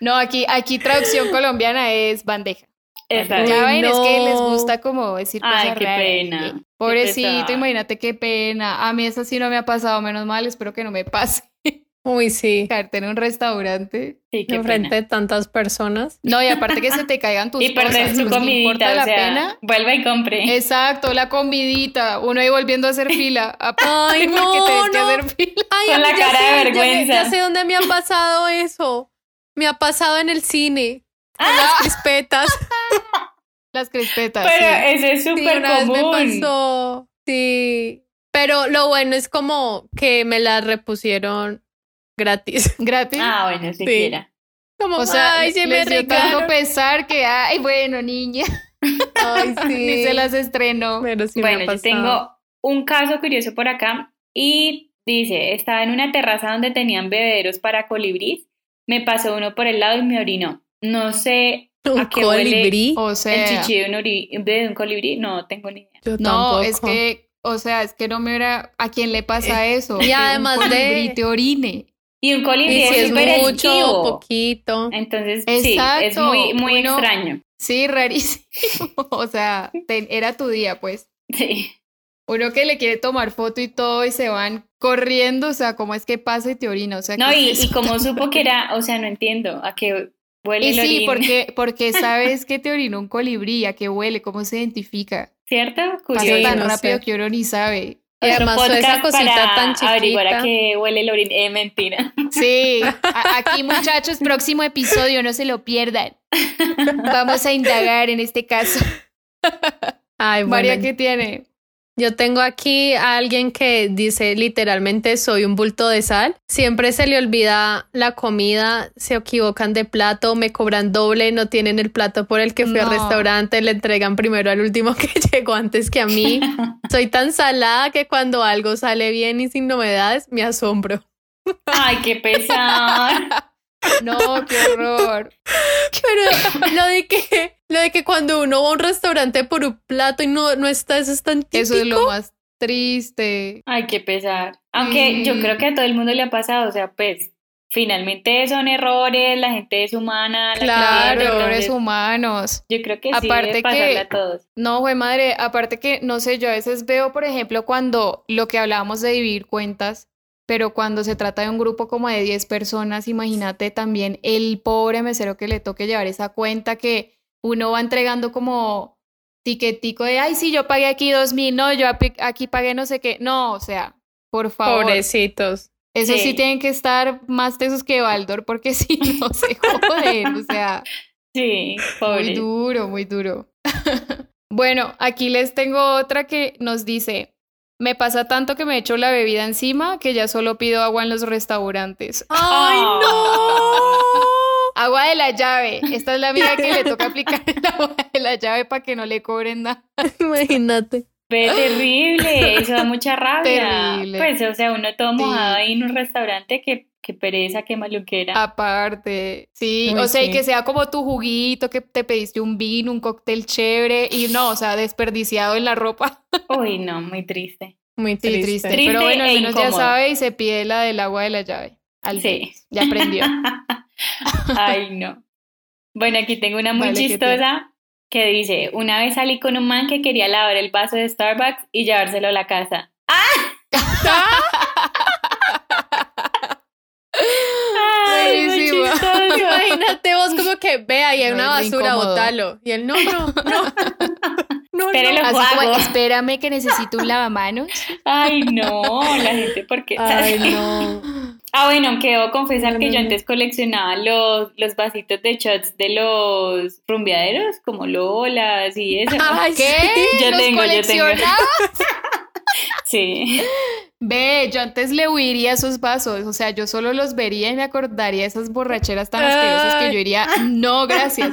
S2: No, aquí, aquí traducción colombiana es bandeja.
S3: Exacto.
S2: Ya ven, es que les
S1: no.
S2: gusta como decir cosas
S3: Ay, qué
S2: raras.
S3: pena.
S2: Pobrecito, imagínate qué pena. A mí eso sí no me ha pasado, menos mal, espero que no me pase.
S1: Uy, sí.
S2: Caerte en un restaurante.
S3: Sí, qué
S1: Enfrente
S3: pena.
S1: de tantas personas.
S2: No, y aparte que se te caigan tus
S3: Y perder
S2: cosas,
S3: su
S2: pues, ¿qué importa
S3: comidita,
S2: la
S3: o sea,
S2: pena?
S3: vuelva y compre.
S2: Exacto, la comidita. Uno ahí volviendo a hacer fila.
S1: Ay, no,
S2: que
S1: no.
S2: hacer fila.
S1: Ay,
S3: Con la cara de
S1: sé, ya sé-
S3: vergüenza.
S1: Ya sé dónde me ha pasado eso. Me ha pasado en el cine. Las crispetas.
S2: Las crispetas.
S3: Pero
S2: sí.
S3: ese es
S1: Sí,
S3: súper
S1: una vez me
S3: común.
S1: pasó. Sí. Pero lo bueno es como que me las repusieron gratis.
S2: Gratis.
S3: Ah, bueno,
S1: Sí.
S3: siquiera.
S1: Como,
S2: o sea,
S1: ay, sí me
S2: dio tanto pesar que, ay, bueno, niña,
S1: Ay, sí.
S2: ni se las estrenó.
S1: Pero sí me
S3: Bueno,
S1: ha
S3: yo
S1: pasado.
S3: tengo un caso curioso por acá y dice, estaba en una terraza donde tenían bebederos para colibrí, me pasó uno por el lado y me orinó. No sé
S1: un
S3: a qué huele
S1: colibrí.
S2: O sea,
S3: el chichi de un, ori- de un colibrí, no tengo ni idea.
S1: Yo
S2: no,
S1: tampoco.
S2: es que, o sea, es que no me era, ¿a quién le pasa eso?
S1: y
S2: Que un
S1: además de-
S2: colibrí te orine.
S3: Y un colibrí
S1: Y si
S3: es
S1: es mucho, poquito.
S3: Entonces, sí, es
S2: Exacto,
S3: muy, muy extraño.
S2: Sí, rarísimo. O sea, te- era tu día, pues.
S3: Sí.
S2: Uno que le quiere tomar foto y todo y se van corriendo, o sea, ¿cómo es que pasa y te orina? O sea,
S3: No,
S2: ¿qué
S3: y, y como supo que era, o sea, no entiendo a qué huele
S2: Y
S3: el
S2: sí, porque, porque sabes que te orinó un colibrí, a qué huele, cómo se identifica.
S3: ¿cierto?
S2: Pasa
S3: Curioso.
S1: Sí,
S2: tan
S1: no
S2: rápido
S1: sé.
S2: que uno ni sabe.
S1: Y
S3: Otro
S1: además toda esa
S3: podcast
S1: cosita
S3: para
S1: tan
S3: averiguar a
S1: chiquita.
S3: qué huele el orín. Eh, mentira.
S2: Sí, a- aquí muchachos, próximo episodio, no se lo pierdan. Vamos a indagar en este caso.
S1: Ay, bueno,
S2: María, ¿qué tiene?
S1: Yo tengo aquí a alguien que dice literalmente soy un bulto de sal. Siempre se le olvida la comida, se equivocan de plato, me cobran doble, no tienen el plato por el que fui al restaurante, le entregan primero al último que llegó antes que a mí. Soy tan salada que cuando algo sale bien y sin novedades, me asombro.
S3: Ay, qué pesar.
S2: No, qué horror.
S1: Pero lo de que, lo de que cuando uno va a un restaurante por un plato y no, no está, eso es tan típico.
S2: Eso es lo más triste.
S3: Ay, qué pesar. Aunque yo creo que a todo el mundo le ha pasado, o sea, pues finalmente son errores, la gente es humana, la
S2: Claro,
S3: que-
S2: errores
S3: entonces,
S2: humanos.
S3: Yo creo que sí
S2: Aparte
S3: debe pasarle
S2: que-
S3: a todos.
S2: No, güey, madre, aparte que, no sé, yo a veces veo, por ejemplo, cuando lo que hablábamos de dividir cuentas, pero cuando se trata de un grupo como de 10 personas, imagínate también el pobre mesero que le toque llevar esa cuenta que uno va entregando como tiquetico de, ay, sí, yo pagué aquí dos mil, no, yo aquí pagué no sé qué. No, o sea, por favor.
S1: Pobrecitos.
S2: Eso sí.
S3: Sí.
S2: tienen que estar más tesos que Baldor, porque si no se joden, o sea.
S3: Sí,
S2: Muy
S3: pobre.
S2: duro, muy duro. bueno, aquí les tengo otra que nos dice, me pasa tanto que me echo la bebida encima que ya solo pido agua en los restaurantes.
S1: ¡Ay, no!
S2: Agua de la llave. Esta es la amiga que le toca aplicar el agua de la llave para que no le cobren nada.
S1: Imagínate.
S3: Ve, terrible, eso da mucha rabia.
S2: Terrible.
S3: Pues, o sea, uno todo mojado
S2: Sí.
S3: ahí en un restaurante, que, que pereza, qué maluquera.
S2: Aparte, sí,
S1: Uy,
S2: o sea, y que sea como tu juguito, que te pediste un vino, un cóctel chévere, y no, o sea, desperdiciado en la ropa.
S3: Uy, no, muy triste.
S1: Muy
S2: Sí,
S1: triste.
S2: triste.
S3: Triste
S2: Pero bueno, al
S3: e
S2: menos ya sabe y se pide la del agua de la llave. Al
S3: Sí.
S2: Ya aprendió.
S3: Ay, no. Bueno, aquí tengo una muy
S2: Vale, ¿qué
S3: chistosa que dice, una vez salí con un man que quería lavar el vaso de Starbucks y llevárselo a la casa. Ay, muy
S2: Buenísimo.
S3: chistoso.
S1: Imagínate vos como que ve ahí hay
S2: No,
S1: una basura,
S2: incómodo.
S1: botalo. Y él, no, no, no. No,
S3: Espérelo.
S1: no.
S2: Así como, espérame que necesito un lavamanos.
S3: Ay, no, la gente, ¿por qué?
S1: Ay, no.
S3: Ah, bueno, que debo confesar
S1: No,
S3: que
S1: no,
S3: yo antes coleccionaba los, los vasitos de shots de los rumbeaderos, como Lolas y eso.
S1: Ay,
S2: ¿Qué?
S3: Yo
S2: ¿Los
S3: tengo, yo tengo. Sí.
S2: Ve, yo antes le huiría esos vasos. O sea, yo solo los vería y me acordaría de esas borracheras tan asquerosas que yo diría, no, gracias.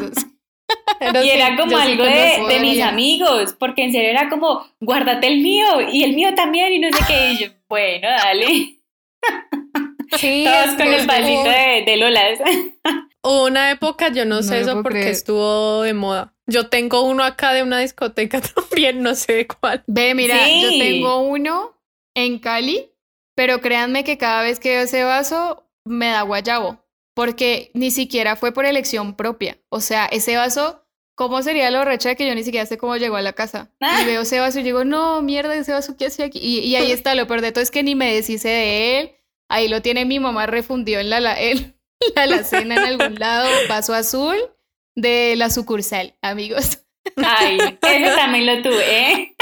S1: Pero
S3: y
S1: sí,
S3: era como
S1: sí
S3: algo de, de mis amigos, porque en serio era como, guárdate el mío y el mío también y no sé qué. Y yo, bueno, dale.
S1: Sí,
S3: Todos con el vasito
S1: hubo-
S3: de, de Lolas.
S1: Hubo una época, yo no sé
S2: lo
S1: eso porque
S2: creer.
S1: estuvo de moda. Yo tengo uno acá de una discoteca también, no sé de cuál.
S2: Ve, mira,
S3: Sí.
S2: yo tengo uno en Cali, pero créanme que cada vez que veo ese vaso me da guayabo, porque ni siquiera fue por elección propia. O sea, ese vaso, ¿cómo sería la borracha de que yo ni siquiera sé cómo llegó a la casa?
S3: Ah.
S2: Y veo ese vaso y digo, no, mierda, ese vaso, ¿qué hace aquí? Y, y ahí está, lo peor de todo es que ni me deshice de él. Ahí lo tiene mi mamá refundido en la, la, en la alacena en algún lado, vaso azul de la sucursal, amigos.
S3: Ay, ese también lo tuve, ¿eh?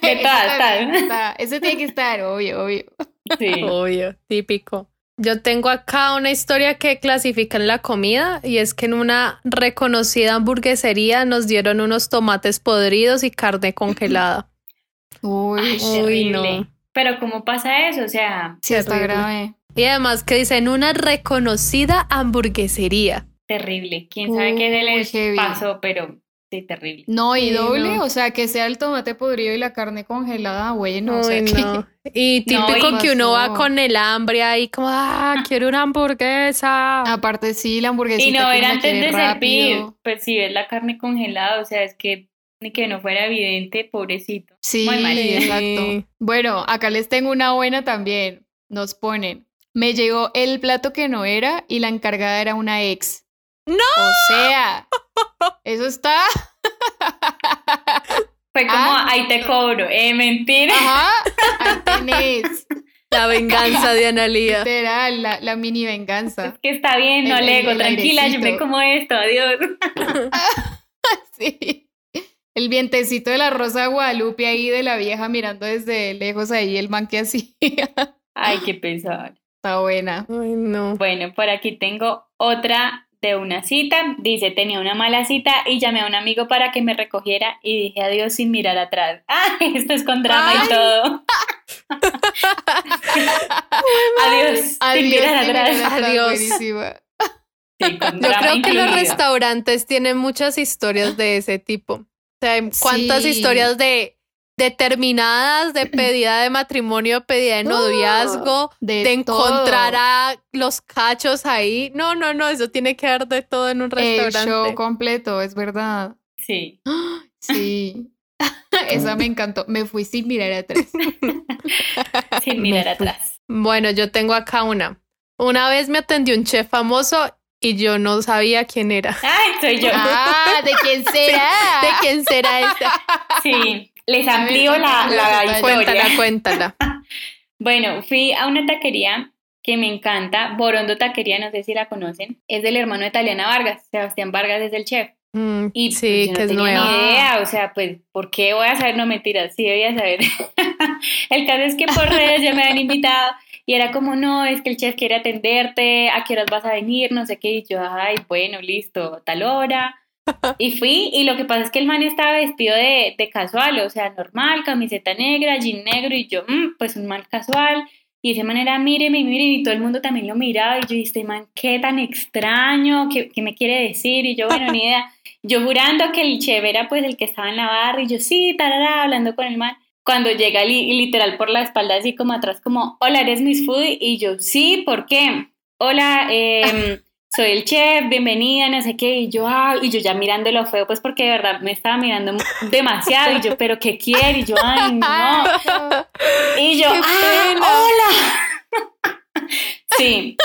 S3: De
S2: Ese
S3: todas,
S2: también
S3: todas.
S2: está. Ese tiene que estar, obvio, obvio.
S3: Sí.
S1: Obvio, típico. Yo tengo acá una historia que clasifica en la comida y es que en una reconocida hamburguesería nos dieron unos tomates podridos y carne congelada.
S2: Uy,
S3: Ay,
S1: Uy, no.
S3: Pero ¿cómo pasa eso? O sea,
S2: sí está grave.
S1: Y además que dice en una reconocida hamburguesería.
S3: terrible. ¿Quién sabe qué se les pasó? Pero sí, terrible.
S2: No, y
S1: Sí,
S2: doble,
S1: no.
S2: o sea, que sea el tomate podrido y la carne congelada, güey, no, o sea, que-
S1: no. Y
S3: No,
S1: típico
S2: y-
S1: que uno va con el hambre ahí como, ah, quiero una hamburguesa.
S2: Aparte sí, la hamburguesita
S3: Y no
S2: uno
S3: antes de servir, pues si ves la carne congelada, o sea, es que ni que no fuera evidente, pobrecito.
S2: Sí,
S3: Muy mal.
S2: exacto. Bueno, acá les tengo una buena también. Nos ponen, me llegó el plato que no era y la encargada era una ex.
S1: ¡No!
S2: O sea, eso está...
S3: Fue como,
S2: Ah.
S3: ahí te cobro, eh, mentira.
S2: Ajá, ahí tenés.
S1: La venganza de Analia.
S2: Literal, la, la mini venganza.
S3: Es que está bien, no
S2: El-
S3: le
S2: el-
S3: digo,
S2: el
S3: tranquila, yo me como esto, adiós.
S2: Sí. El vientecito de la Rosa de Guadalupe ahí de la vieja mirando desde lejos ahí el man que hacía.
S3: Ay, qué pesar.
S2: Está buena.
S1: Ay, no.
S3: Bueno, por aquí tengo otra de una cita. Dice, tenía una mala cita y llamé a un amigo para que me recogiera y dije adiós sin mirar atrás. Ah, esto es con drama
S2: Ay.
S3: y todo. adiós, sin
S2: Adiós,
S3: mirar
S2: sin
S3: atrás.
S2: mirar atrás,
S1: Adiós.
S2: buenísima.
S3: Sí, con
S1: Yo creo que los restaurantes tienen muchas historias de ese tipo. O sea, ¿cuántas
S2: Sí.
S1: historias de determinadas de pedida de matrimonio, pedida de noviazgo, de,
S2: de
S1: encontrar
S2: todo.
S1: a los cachos ahí. No, no, no, eso tiene que haber de todo en un
S2: El
S1: restaurante.
S2: show completo, es verdad.
S3: Sí.
S2: Sí. Esa me encantó. Me fui sin mirar atrás.
S3: Sin mirar atrás.
S1: Bueno, yo tengo acá una. Una vez me atendió un chef famoso y yo no sabía quién era.
S3: Ay, soy yo.
S2: Ah, ¿de quién será?
S1: ¿De quién será esta?
S3: Sí. Les
S2: ver,
S3: amplío la, la
S2: cuéntame.
S3: historia.
S1: Cuéntala, cuéntala.
S3: Bueno, fui a una taquería que me encanta, Borondo Taquería, no sé si la conocen. Es del hermano de Taliana Vargas. Sebastián Vargas es el chef.
S1: Mm,
S3: Y
S1: sí,
S3: pues, yo no
S1: que es
S3: tenía
S1: nueva.
S3: ni idea, o sea, pues, ¿por qué voy a saber? No mentiras, sí debía saber. el caso es que por redes ya me habían invitado y era como, no, es que el chef quiere atenderte, ¿a qué horas vas a venir? No sé qué, y yo, ay, bueno, listo, tal hora. Y fui, y lo que pasa es que el man estaba vestido de, de casual, o sea, normal, camiseta negra, jean negro, y yo, "Mm, pues un mal casual. Y de esa manera, míreme, míreme, y todo el mundo también lo miraba, y yo, este man, qué tan extraño, qué, qué me quiere decir, y yo, bueno, ni idea. Yo jurando que el chef era pues el que estaba en la barra, y yo, sí, tarara, hablando con el man. Cuando llega li- literal por la espalda, así como atrás, como, hola, ¿eres Miss Food? Y yo, sí, ¿por qué? Hola, em, soy el chef, bienvenida, no sé qué, y yo, ah, y yo ya mirándolo feo, pues porque de verdad me estaba mirando demasiado, y yo, pero ¿qué quiere? Y yo, ay, no. Y yo,
S1: ¡Qué
S3: ah, hola. Sí.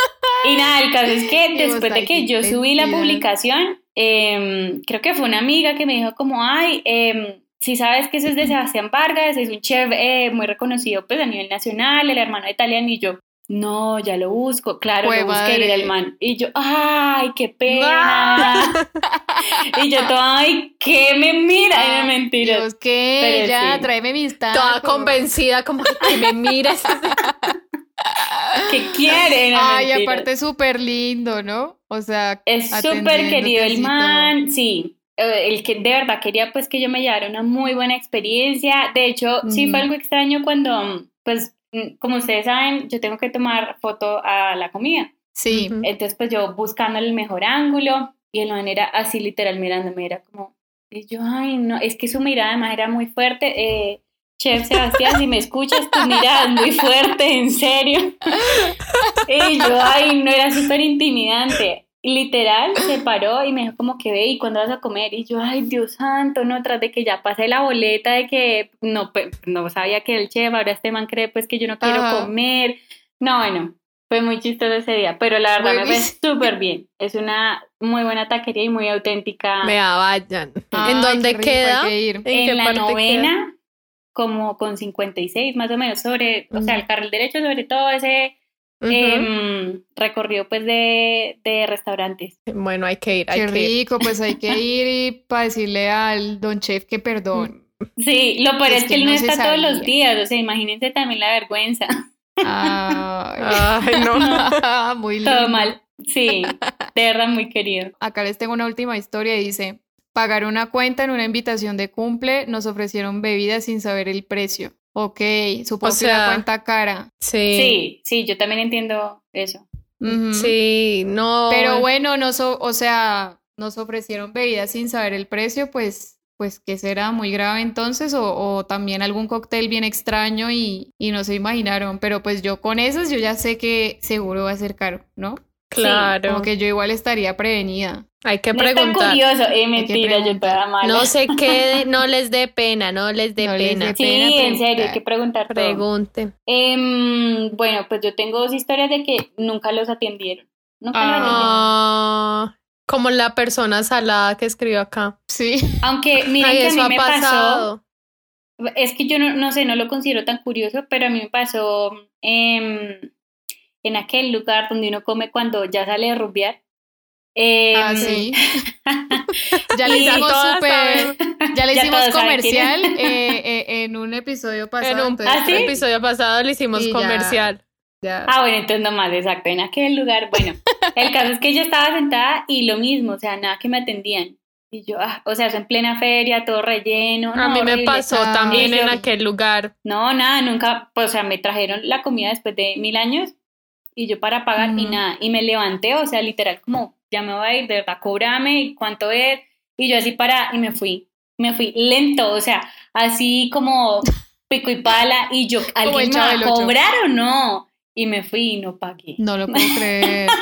S3: Y nada, el caso es que después de que yo subí la publicación, em, creo que fue una amiga que me dijo como, ay, em, si sabes que eso es de Sebastián Vargas, es un chef eh, muy reconocido pues a nivel nacional, el hermano de Italian, y yo, no, ya lo busco, claro, lo busqué y
S2: madre.
S3: era el man. Y yo, ay, qué pena. y yo, todo, ay, ¿qué me mira? Ay, no, mentira.
S2: Dios, ¿qué?
S3: Pero
S2: ya,
S3: sí.
S2: tráeme mis tacos.
S1: Toda convencida, como que me miras.
S3: ¿Qué quiere? No,
S2: Ay,
S3: mentiras.
S2: aparte súper lindo, ¿no? O sea,
S3: Es súper querido el man, sí. eh, El que de verdad quería pues que yo me llevara una muy buena experiencia. De hecho, sí fue algo extraño cuando, pues, como ustedes saben, yo tengo que tomar foto a la comida.
S2: Sí.
S3: Entonces, pues yo buscando el mejor ángulo y el man era así literal mirándome, era como, y yo, ay, no, es que su mirada además era muy fuerte. Eh, Chef Sebastián, si me escuchas, tu mirada es muy fuerte, en serio. Y yo, ay, no, era súper intimidante. Literal, se paró y me dijo como que ve, ¿y cuándo vas a comer? Y yo, ay, Dios santo, no, tras de que ya pasé la boleta de que no, pues, no sabía que el chef, ahora este man cree pues que yo no quiero
S2: Ajá.
S3: comer. No, bueno, fue muy chistoso ese día, pero la verdad me fue súper bien. Es una muy buena taquería y muy auténtica.
S1: Vea, vayan.
S2: Ay,
S1: ¿En dónde queda?
S2: que ir.
S1: ¿En
S3: en la novena, como con 56 más o menos, sobre, o sea, el carril derecho, sobre todo ese
S1: Ujú.
S3: em, recorrido pues de, de restaurantes.
S1: Bueno, hay que ir, hay
S2: Qué
S1: que ir.
S2: rico, pues hay que ir y para decirle al don chef que perdón.
S3: Sí, lo peor
S2: Es
S3: es,
S2: que
S3: él no
S2: no se
S3: está todos los días, o sea, imagínense también la vergüenza.
S2: Ay,
S1: Ay, no.
S2: muy lindo.
S3: Todo mal. Sí, de verdad muy querido.
S2: Acá les tengo una última historia. Dice, pagar una cuenta en una invitación de cumple, nos ofrecieron bebidas sin saber el precio. Ok, supongo que
S1: sea,
S2: una cuenta cara.
S1: Sí.
S3: Sí, sí, yo también entiendo eso.
S1: Sí, no.
S2: Pero bueno, nos, o o sea, nos ofrecieron bebidas sin saber el precio, pues, pues, ¿qué será? ¿Muy grave entonces? O, o también algún cóctel bien extraño y, y no se imaginaron. Pero pues yo con esas, yo ya sé que seguro va a ser caro, ¿no?
S1: Claro.
S2: Como que yo igual estaría prevenida.
S1: Hay que
S3: No es tan
S1: preguntar.
S3: curioso, eh,
S2: que
S3: mentira, yo
S2: preguntar.
S3: toda mala.
S1: No se quede, no les dé pena, no les dé
S2: No les
S1: pena.
S2: dé
S3: Sí,
S2: pena
S3: en serio, hay
S2: preguntar.
S3: que preguntar todo.
S1: Pregunte.
S3: Em, bueno, pues yo tengo dos historias de que nunca los atendieron. Nunca los
S2: Ah.
S3: atendieron.
S1: Ah, como la persona salada que escribió acá.
S2: Sí.
S3: Aunque miren
S1: Ay,
S3: que a
S1: eso
S3: mí
S1: ha
S3: me
S1: pasado.
S3: pasó, es que yo no, no sé, no lo considero tan curioso, pero a mí me pasó em, en aquel lugar donde uno come cuando ya sale de rumbear. Em,
S2: Ah, sí. Ya le
S3: Y
S2: hicimos
S1: saben.
S2: ya le
S3: Ya
S2: hicimos comercial eh, eh, en un episodio pasado.
S1: En un
S3: ¿Ah, sí?
S1: episodio pasado le hicimos
S2: Y ya.
S1: comercial.
S2: ya.
S3: Ah, bueno, entonces nomás, exacto, en aquel lugar. Bueno, el caso es que yo estaba sentada y lo mismo, o sea, nada que me atendían. Y yo, ah, o sea, eso en plena feria, todo relleno.
S1: A
S3: no,
S1: mí me
S3: horrible.
S1: pasó
S2: Ah.
S1: también
S3: Y
S1: en aquel lugar.
S3: No, nada, nunca, pues, o sea, me trajeron la comida después de mil años y yo para pagar y
S2: Ujú.
S3: nada, y me levanté, o sea, literal, como, ya me voy a ir, de verdad, cóbrame, y cuánto es, y yo así para, y me fui. me fui lento, o sea, así como pico y pala, y yo, ¿alguien me va a cobrar o no? Y me fui y no pagué.
S2: No lo puedo creer.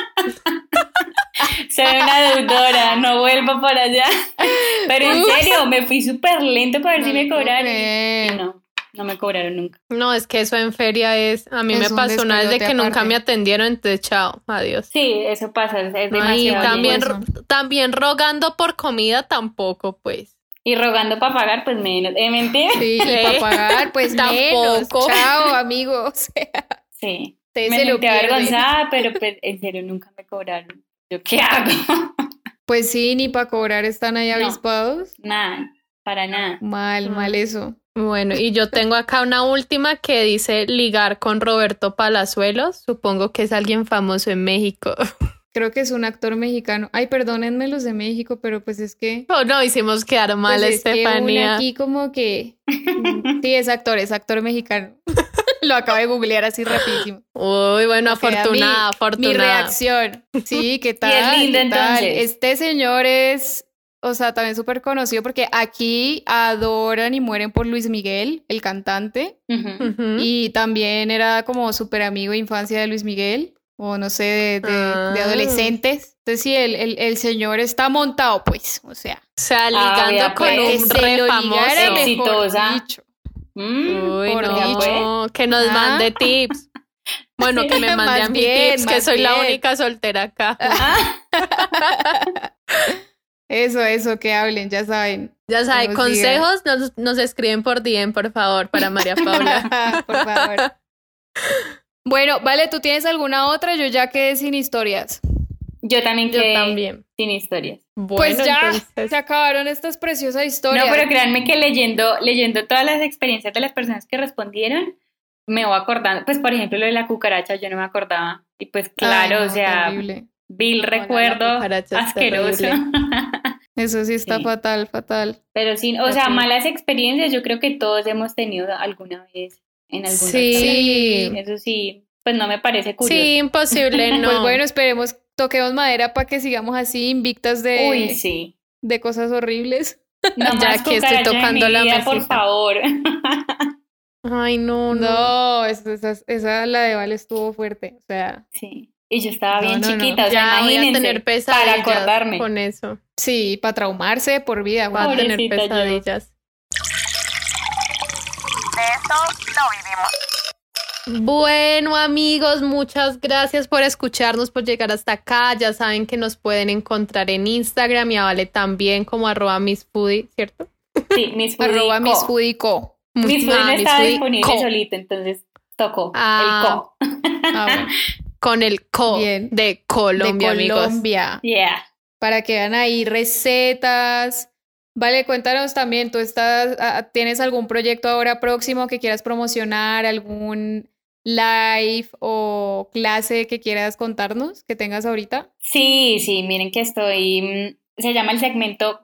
S3: Soy una deudora, no vuelvo por allá. Pero en serio, me fui súper lento para ver si me cobraron. Y no, no me cobraron nunca.
S1: No, es que eso en feria es. A mí me pasó una vez de que nunca me atendieron, entonces chao, adiós.
S3: Sí, eso pasa, es demasiado. Y
S1: también, también rogando por comida tampoco, pues.
S3: Y rogando para pagar, pues menos. ¿Eh, mentira?
S2: Sí, para pagar, pues tampoco. Chao, amigos.
S3: sí. me sentí avergonzada, pero pues, en serio nunca me cobraron. ¿Yo qué hago?
S2: Pues sí, ni para cobrar están ahí avispados.
S3: Nada, para nada.
S2: Mal, mal eso.
S1: Bueno, y yo tengo acá una última que dice ligar con Roberto Palazuelos. Supongo que es alguien famoso en México.
S2: Creo que es un actor mexicano. Ay, perdónenme los de México, pero pues es que.
S1: Oh, no, hicimos quedar mal, pues Estefanía.
S2: aquí como que. sí, es actor, es actor mexicano. Lo acabo de googlear así rapidísimo.
S1: Uy, bueno, afortunada, afortunada.
S2: Mi reacción. Sí, ¿qué tal?
S3: Y es lindo entonces.
S2: Este señor es, o sea, también súper conocido porque aquí adoran y mueren por Luis Miguel, el cantante. Y también era como súper amigo de infancia de Luis Miguel, o no sé, de, ah. adolescentes. Entonces sí, el, el, señor está montado, pues, o sea.
S1: O sea, ligando ah, con pues, un re famoso.
S3: Exitosa.
S1: Mm, Uy, no, que nos ah. mande tips. Bueno, que me mande a mí tips, que soy la única soltera acá.
S2: eso, eso, que hablen, ya saben.
S1: Ya saben, consejos nos, nos, escriben por DM, por favor, para María Paula.
S2: por favor. Bueno, vale, ¿tú tienes alguna otra? Yo ya quedé sin historias.
S3: Yo también quedé también. sin historias.
S2: pues ya se acabaron estas preciosas historias.
S3: No, pero créanme que leyendo, leyendo todas las experiencias de las personas que respondieron, me voy acordando. Pues, por ejemplo, lo de la cucaracha, yo no me acordaba. Y pues, claro, o sea, vil recuerdo asqueroso.
S2: Eso sí está fatal, fatal.
S3: Pero sí, o sea, malas experiencias, yo creo que todos hemos tenido alguna vez en alguna
S1: Sí.
S3: Eso sí, pues no me parece curioso.
S1: Sí, imposible, no.
S2: pues bueno, esperemos toquemos madera para que sigamos así invictas de,
S3: Uy, sí.
S2: de cosas horribles.
S3: No ya que estoy tocando la mesa. Por favor.
S1: Ay, no, no.
S2: No, esa, esa, la de Val estuvo fuerte. O sea.
S3: Sí. Y yo estaba bien chiquita, o sea, imagínense, tener para acordarme.
S1: Con eso.
S2: Sí, para traumarse por vida.
S1: Va a tener pesadillas.
S4: De eso no vivimos.
S1: Bueno amigos, muchas gracias por escucharnos, por llegar hasta acá. Ya saben que nos pueden encontrar en Instagram y a Vale también como arroba misfoodie, ¿cierto?
S3: Sí, misfoodie.
S2: arroba misfoodico.
S3: Misfoodie no estaba disponible solito, entonces tocó el co.
S1: Ah, Con el co de Colombia,
S2: de Colombia.
S3: Yeah.
S2: Para que vean ahí recetas. Vale, cuéntanos también, ¿tú estás, tienes algún proyecto ahora próximo que quieras promocionar, algún live o clase que quieras contarnos, que tengas ahorita?
S3: Sí, sí, miren que estoy, mm, se llama el segmento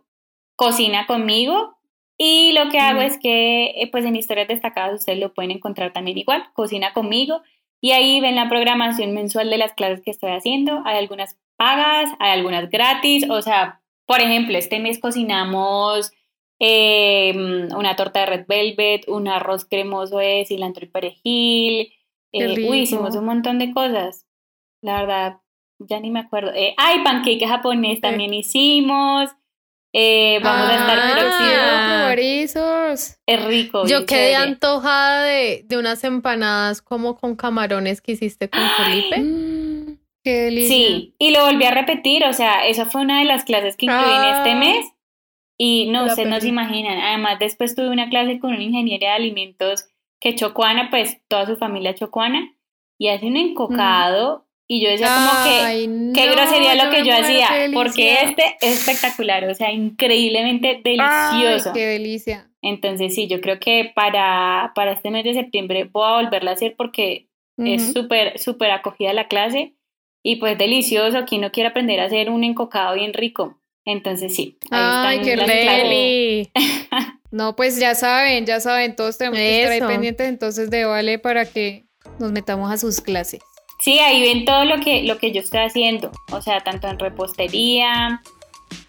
S3: Cocina conmigo y lo que hago es que eh, pues en historias destacadas ustedes lo pueden encontrar también igual, Cocina conmigo y ahí ven la programación mensual de las clases que estoy haciendo, hay algunas pagas, hay algunas gratis, o sea, por ejemplo, este mes cocinamos eh, una torta de red velvet, un arroz cremoso de cilantro y perejil, eh, uy, hicimos un montón de cosas. La verdad, ya ni me acuerdo. Eh, ay, pancake japonés también hicimos. Eh, vamos a estar
S2: ah, próximos.
S3: Es rico.
S1: Yo quedé antojada de, de, unas empanadas como con camarones que hiciste con Felipe.
S2: Qué delicia.
S3: Sí, y lo volví a repetir. O sea, esa fue una de las clases que incluí en este ah. mes. Y no, ustedes no se imaginan. Además, después tuve una clase con una ingeniera de alimentos que chocuana, pues toda su familia chocuana, y hace un encocado. Y yo decía como que, qué grosería lo que yo hacía, porque este es espectacular, o sea, increíblemente delicioso.
S2: qué delicia.
S3: Entonces sí, yo creo que para, para este mes de septiembre voy a volverla a hacer porque es súper, súper acogida la clase y pues delicioso, quien no quiere aprender a hacer un encocado bien rico. Entonces sí.
S1: Ahí Ay, qué
S2: No, pues ya saben, ya saben, todos tenemos que estar ahí pendientes entonces de Vale para que nos metamos a sus clases.
S3: Sí, ahí ven todo lo que, lo que yo estoy haciendo, o sea, tanto en repostería,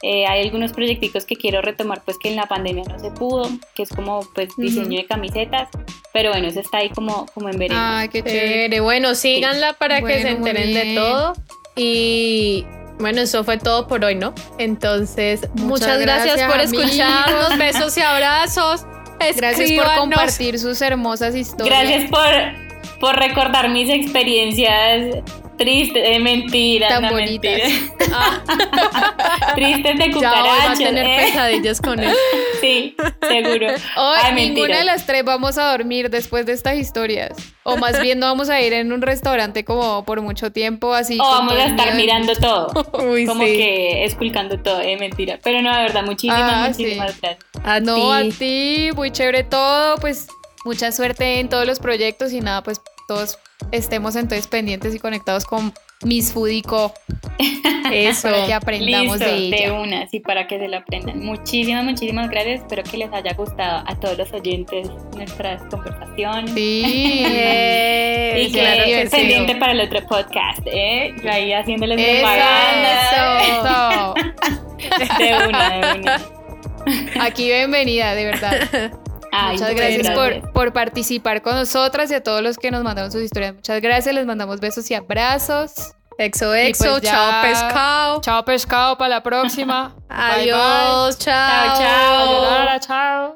S3: Eh, hay algunos proyecticos que quiero retomar, pues que en la pandemia no se pudo, que es como pues diseño de camisetas, pero bueno, eso está ahí como, como en veremos.
S2: Ay, qué chévere.
S1: Bueno, síganla para que
S2: Bueno,
S1: se
S2: muy
S1: enteren de todo. Y bueno, eso fue todo por hoy, ¿no? Entonces, muchas,
S2: Muchas
S1: gracias,
S2: gracias,
S1: por
S2: amigos.
S1: escucharnos. Besos y abrazos.
S2: Gracias por
S1: Escríbanos.
S2: compartir sus hermosas historias.
S3: Gracias por, por recordar mis experiencias tristes, de mentiras,
S2: Tan
S3: no
S2: bonitas.
S3: mentiras. tristes de
S1: Ya hoy va a
S3: cucarachas.
S1: tener
S3: ¿eh?
S1: pesadillas con él.
S3: Sí, seguro.
S2: Hoy
S3: Ay,
S2: ninguna
S3: mentira.
S2: de las tres vamos a dormir después de estas historias. O más bien no vamos a ir en un restaurante como por mucho tiempo así.
S3: O vamos a estar
S2: miedo.
S3: mirando todo.
S1: Uy,
S3: como
S1: sí.
S3: que esculcando todo, eh, mentira. Pero no, de verdad, muchísimas,
S2: Ah,
S3: muchísimas
S2: sí.
S3: gracias.
S1: A
S2: No,
S1: ti.
S2: a ti, muy chévere todo, pues mucha suerte en todos los proyectos y nada, pues todos estemos entonces pendientes y conectados con Miss Fudico
S1: Eso.
S2: para que aprendamos
S3: Listo,
S2: de ella.
S3: una, sí, para que se lo aprendan. Muchísimas, muchísimas gracias. Espero que les haya gustado a todos los oyentes nuestras conversaciones.
S2: Sí.
S3: Y que
S1: sí.
S3: pendiente para el otro podcast, ¿eh? Yo ahí haciéndoles propaganda.
S2: Eso, eso.
S3: De una, de una.
S2: Aquí bienvenida, de verdad.
S3: Ay,
S2: Muchas gracias, Por, por participar con nosotras y a todos los que nos mandaron sus historias. Muchas gracias, les mandamos besos y abrazos.
S1: Exo, exo,
S2: pues ya-
S1: chao pescado.
S2: Chao pescado, para la próxima. Bye, bye.
S1: Adiós, chao.
S3: Chao, chao.
S2: Chao.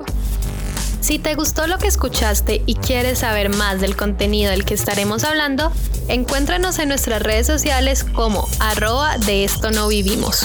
S1: Si te gustó lo que escuchaste y quieres saber más del contenido del que estaremos hablando, encuéntranos en nuestras redes sociales como arroba de esto no vivimos.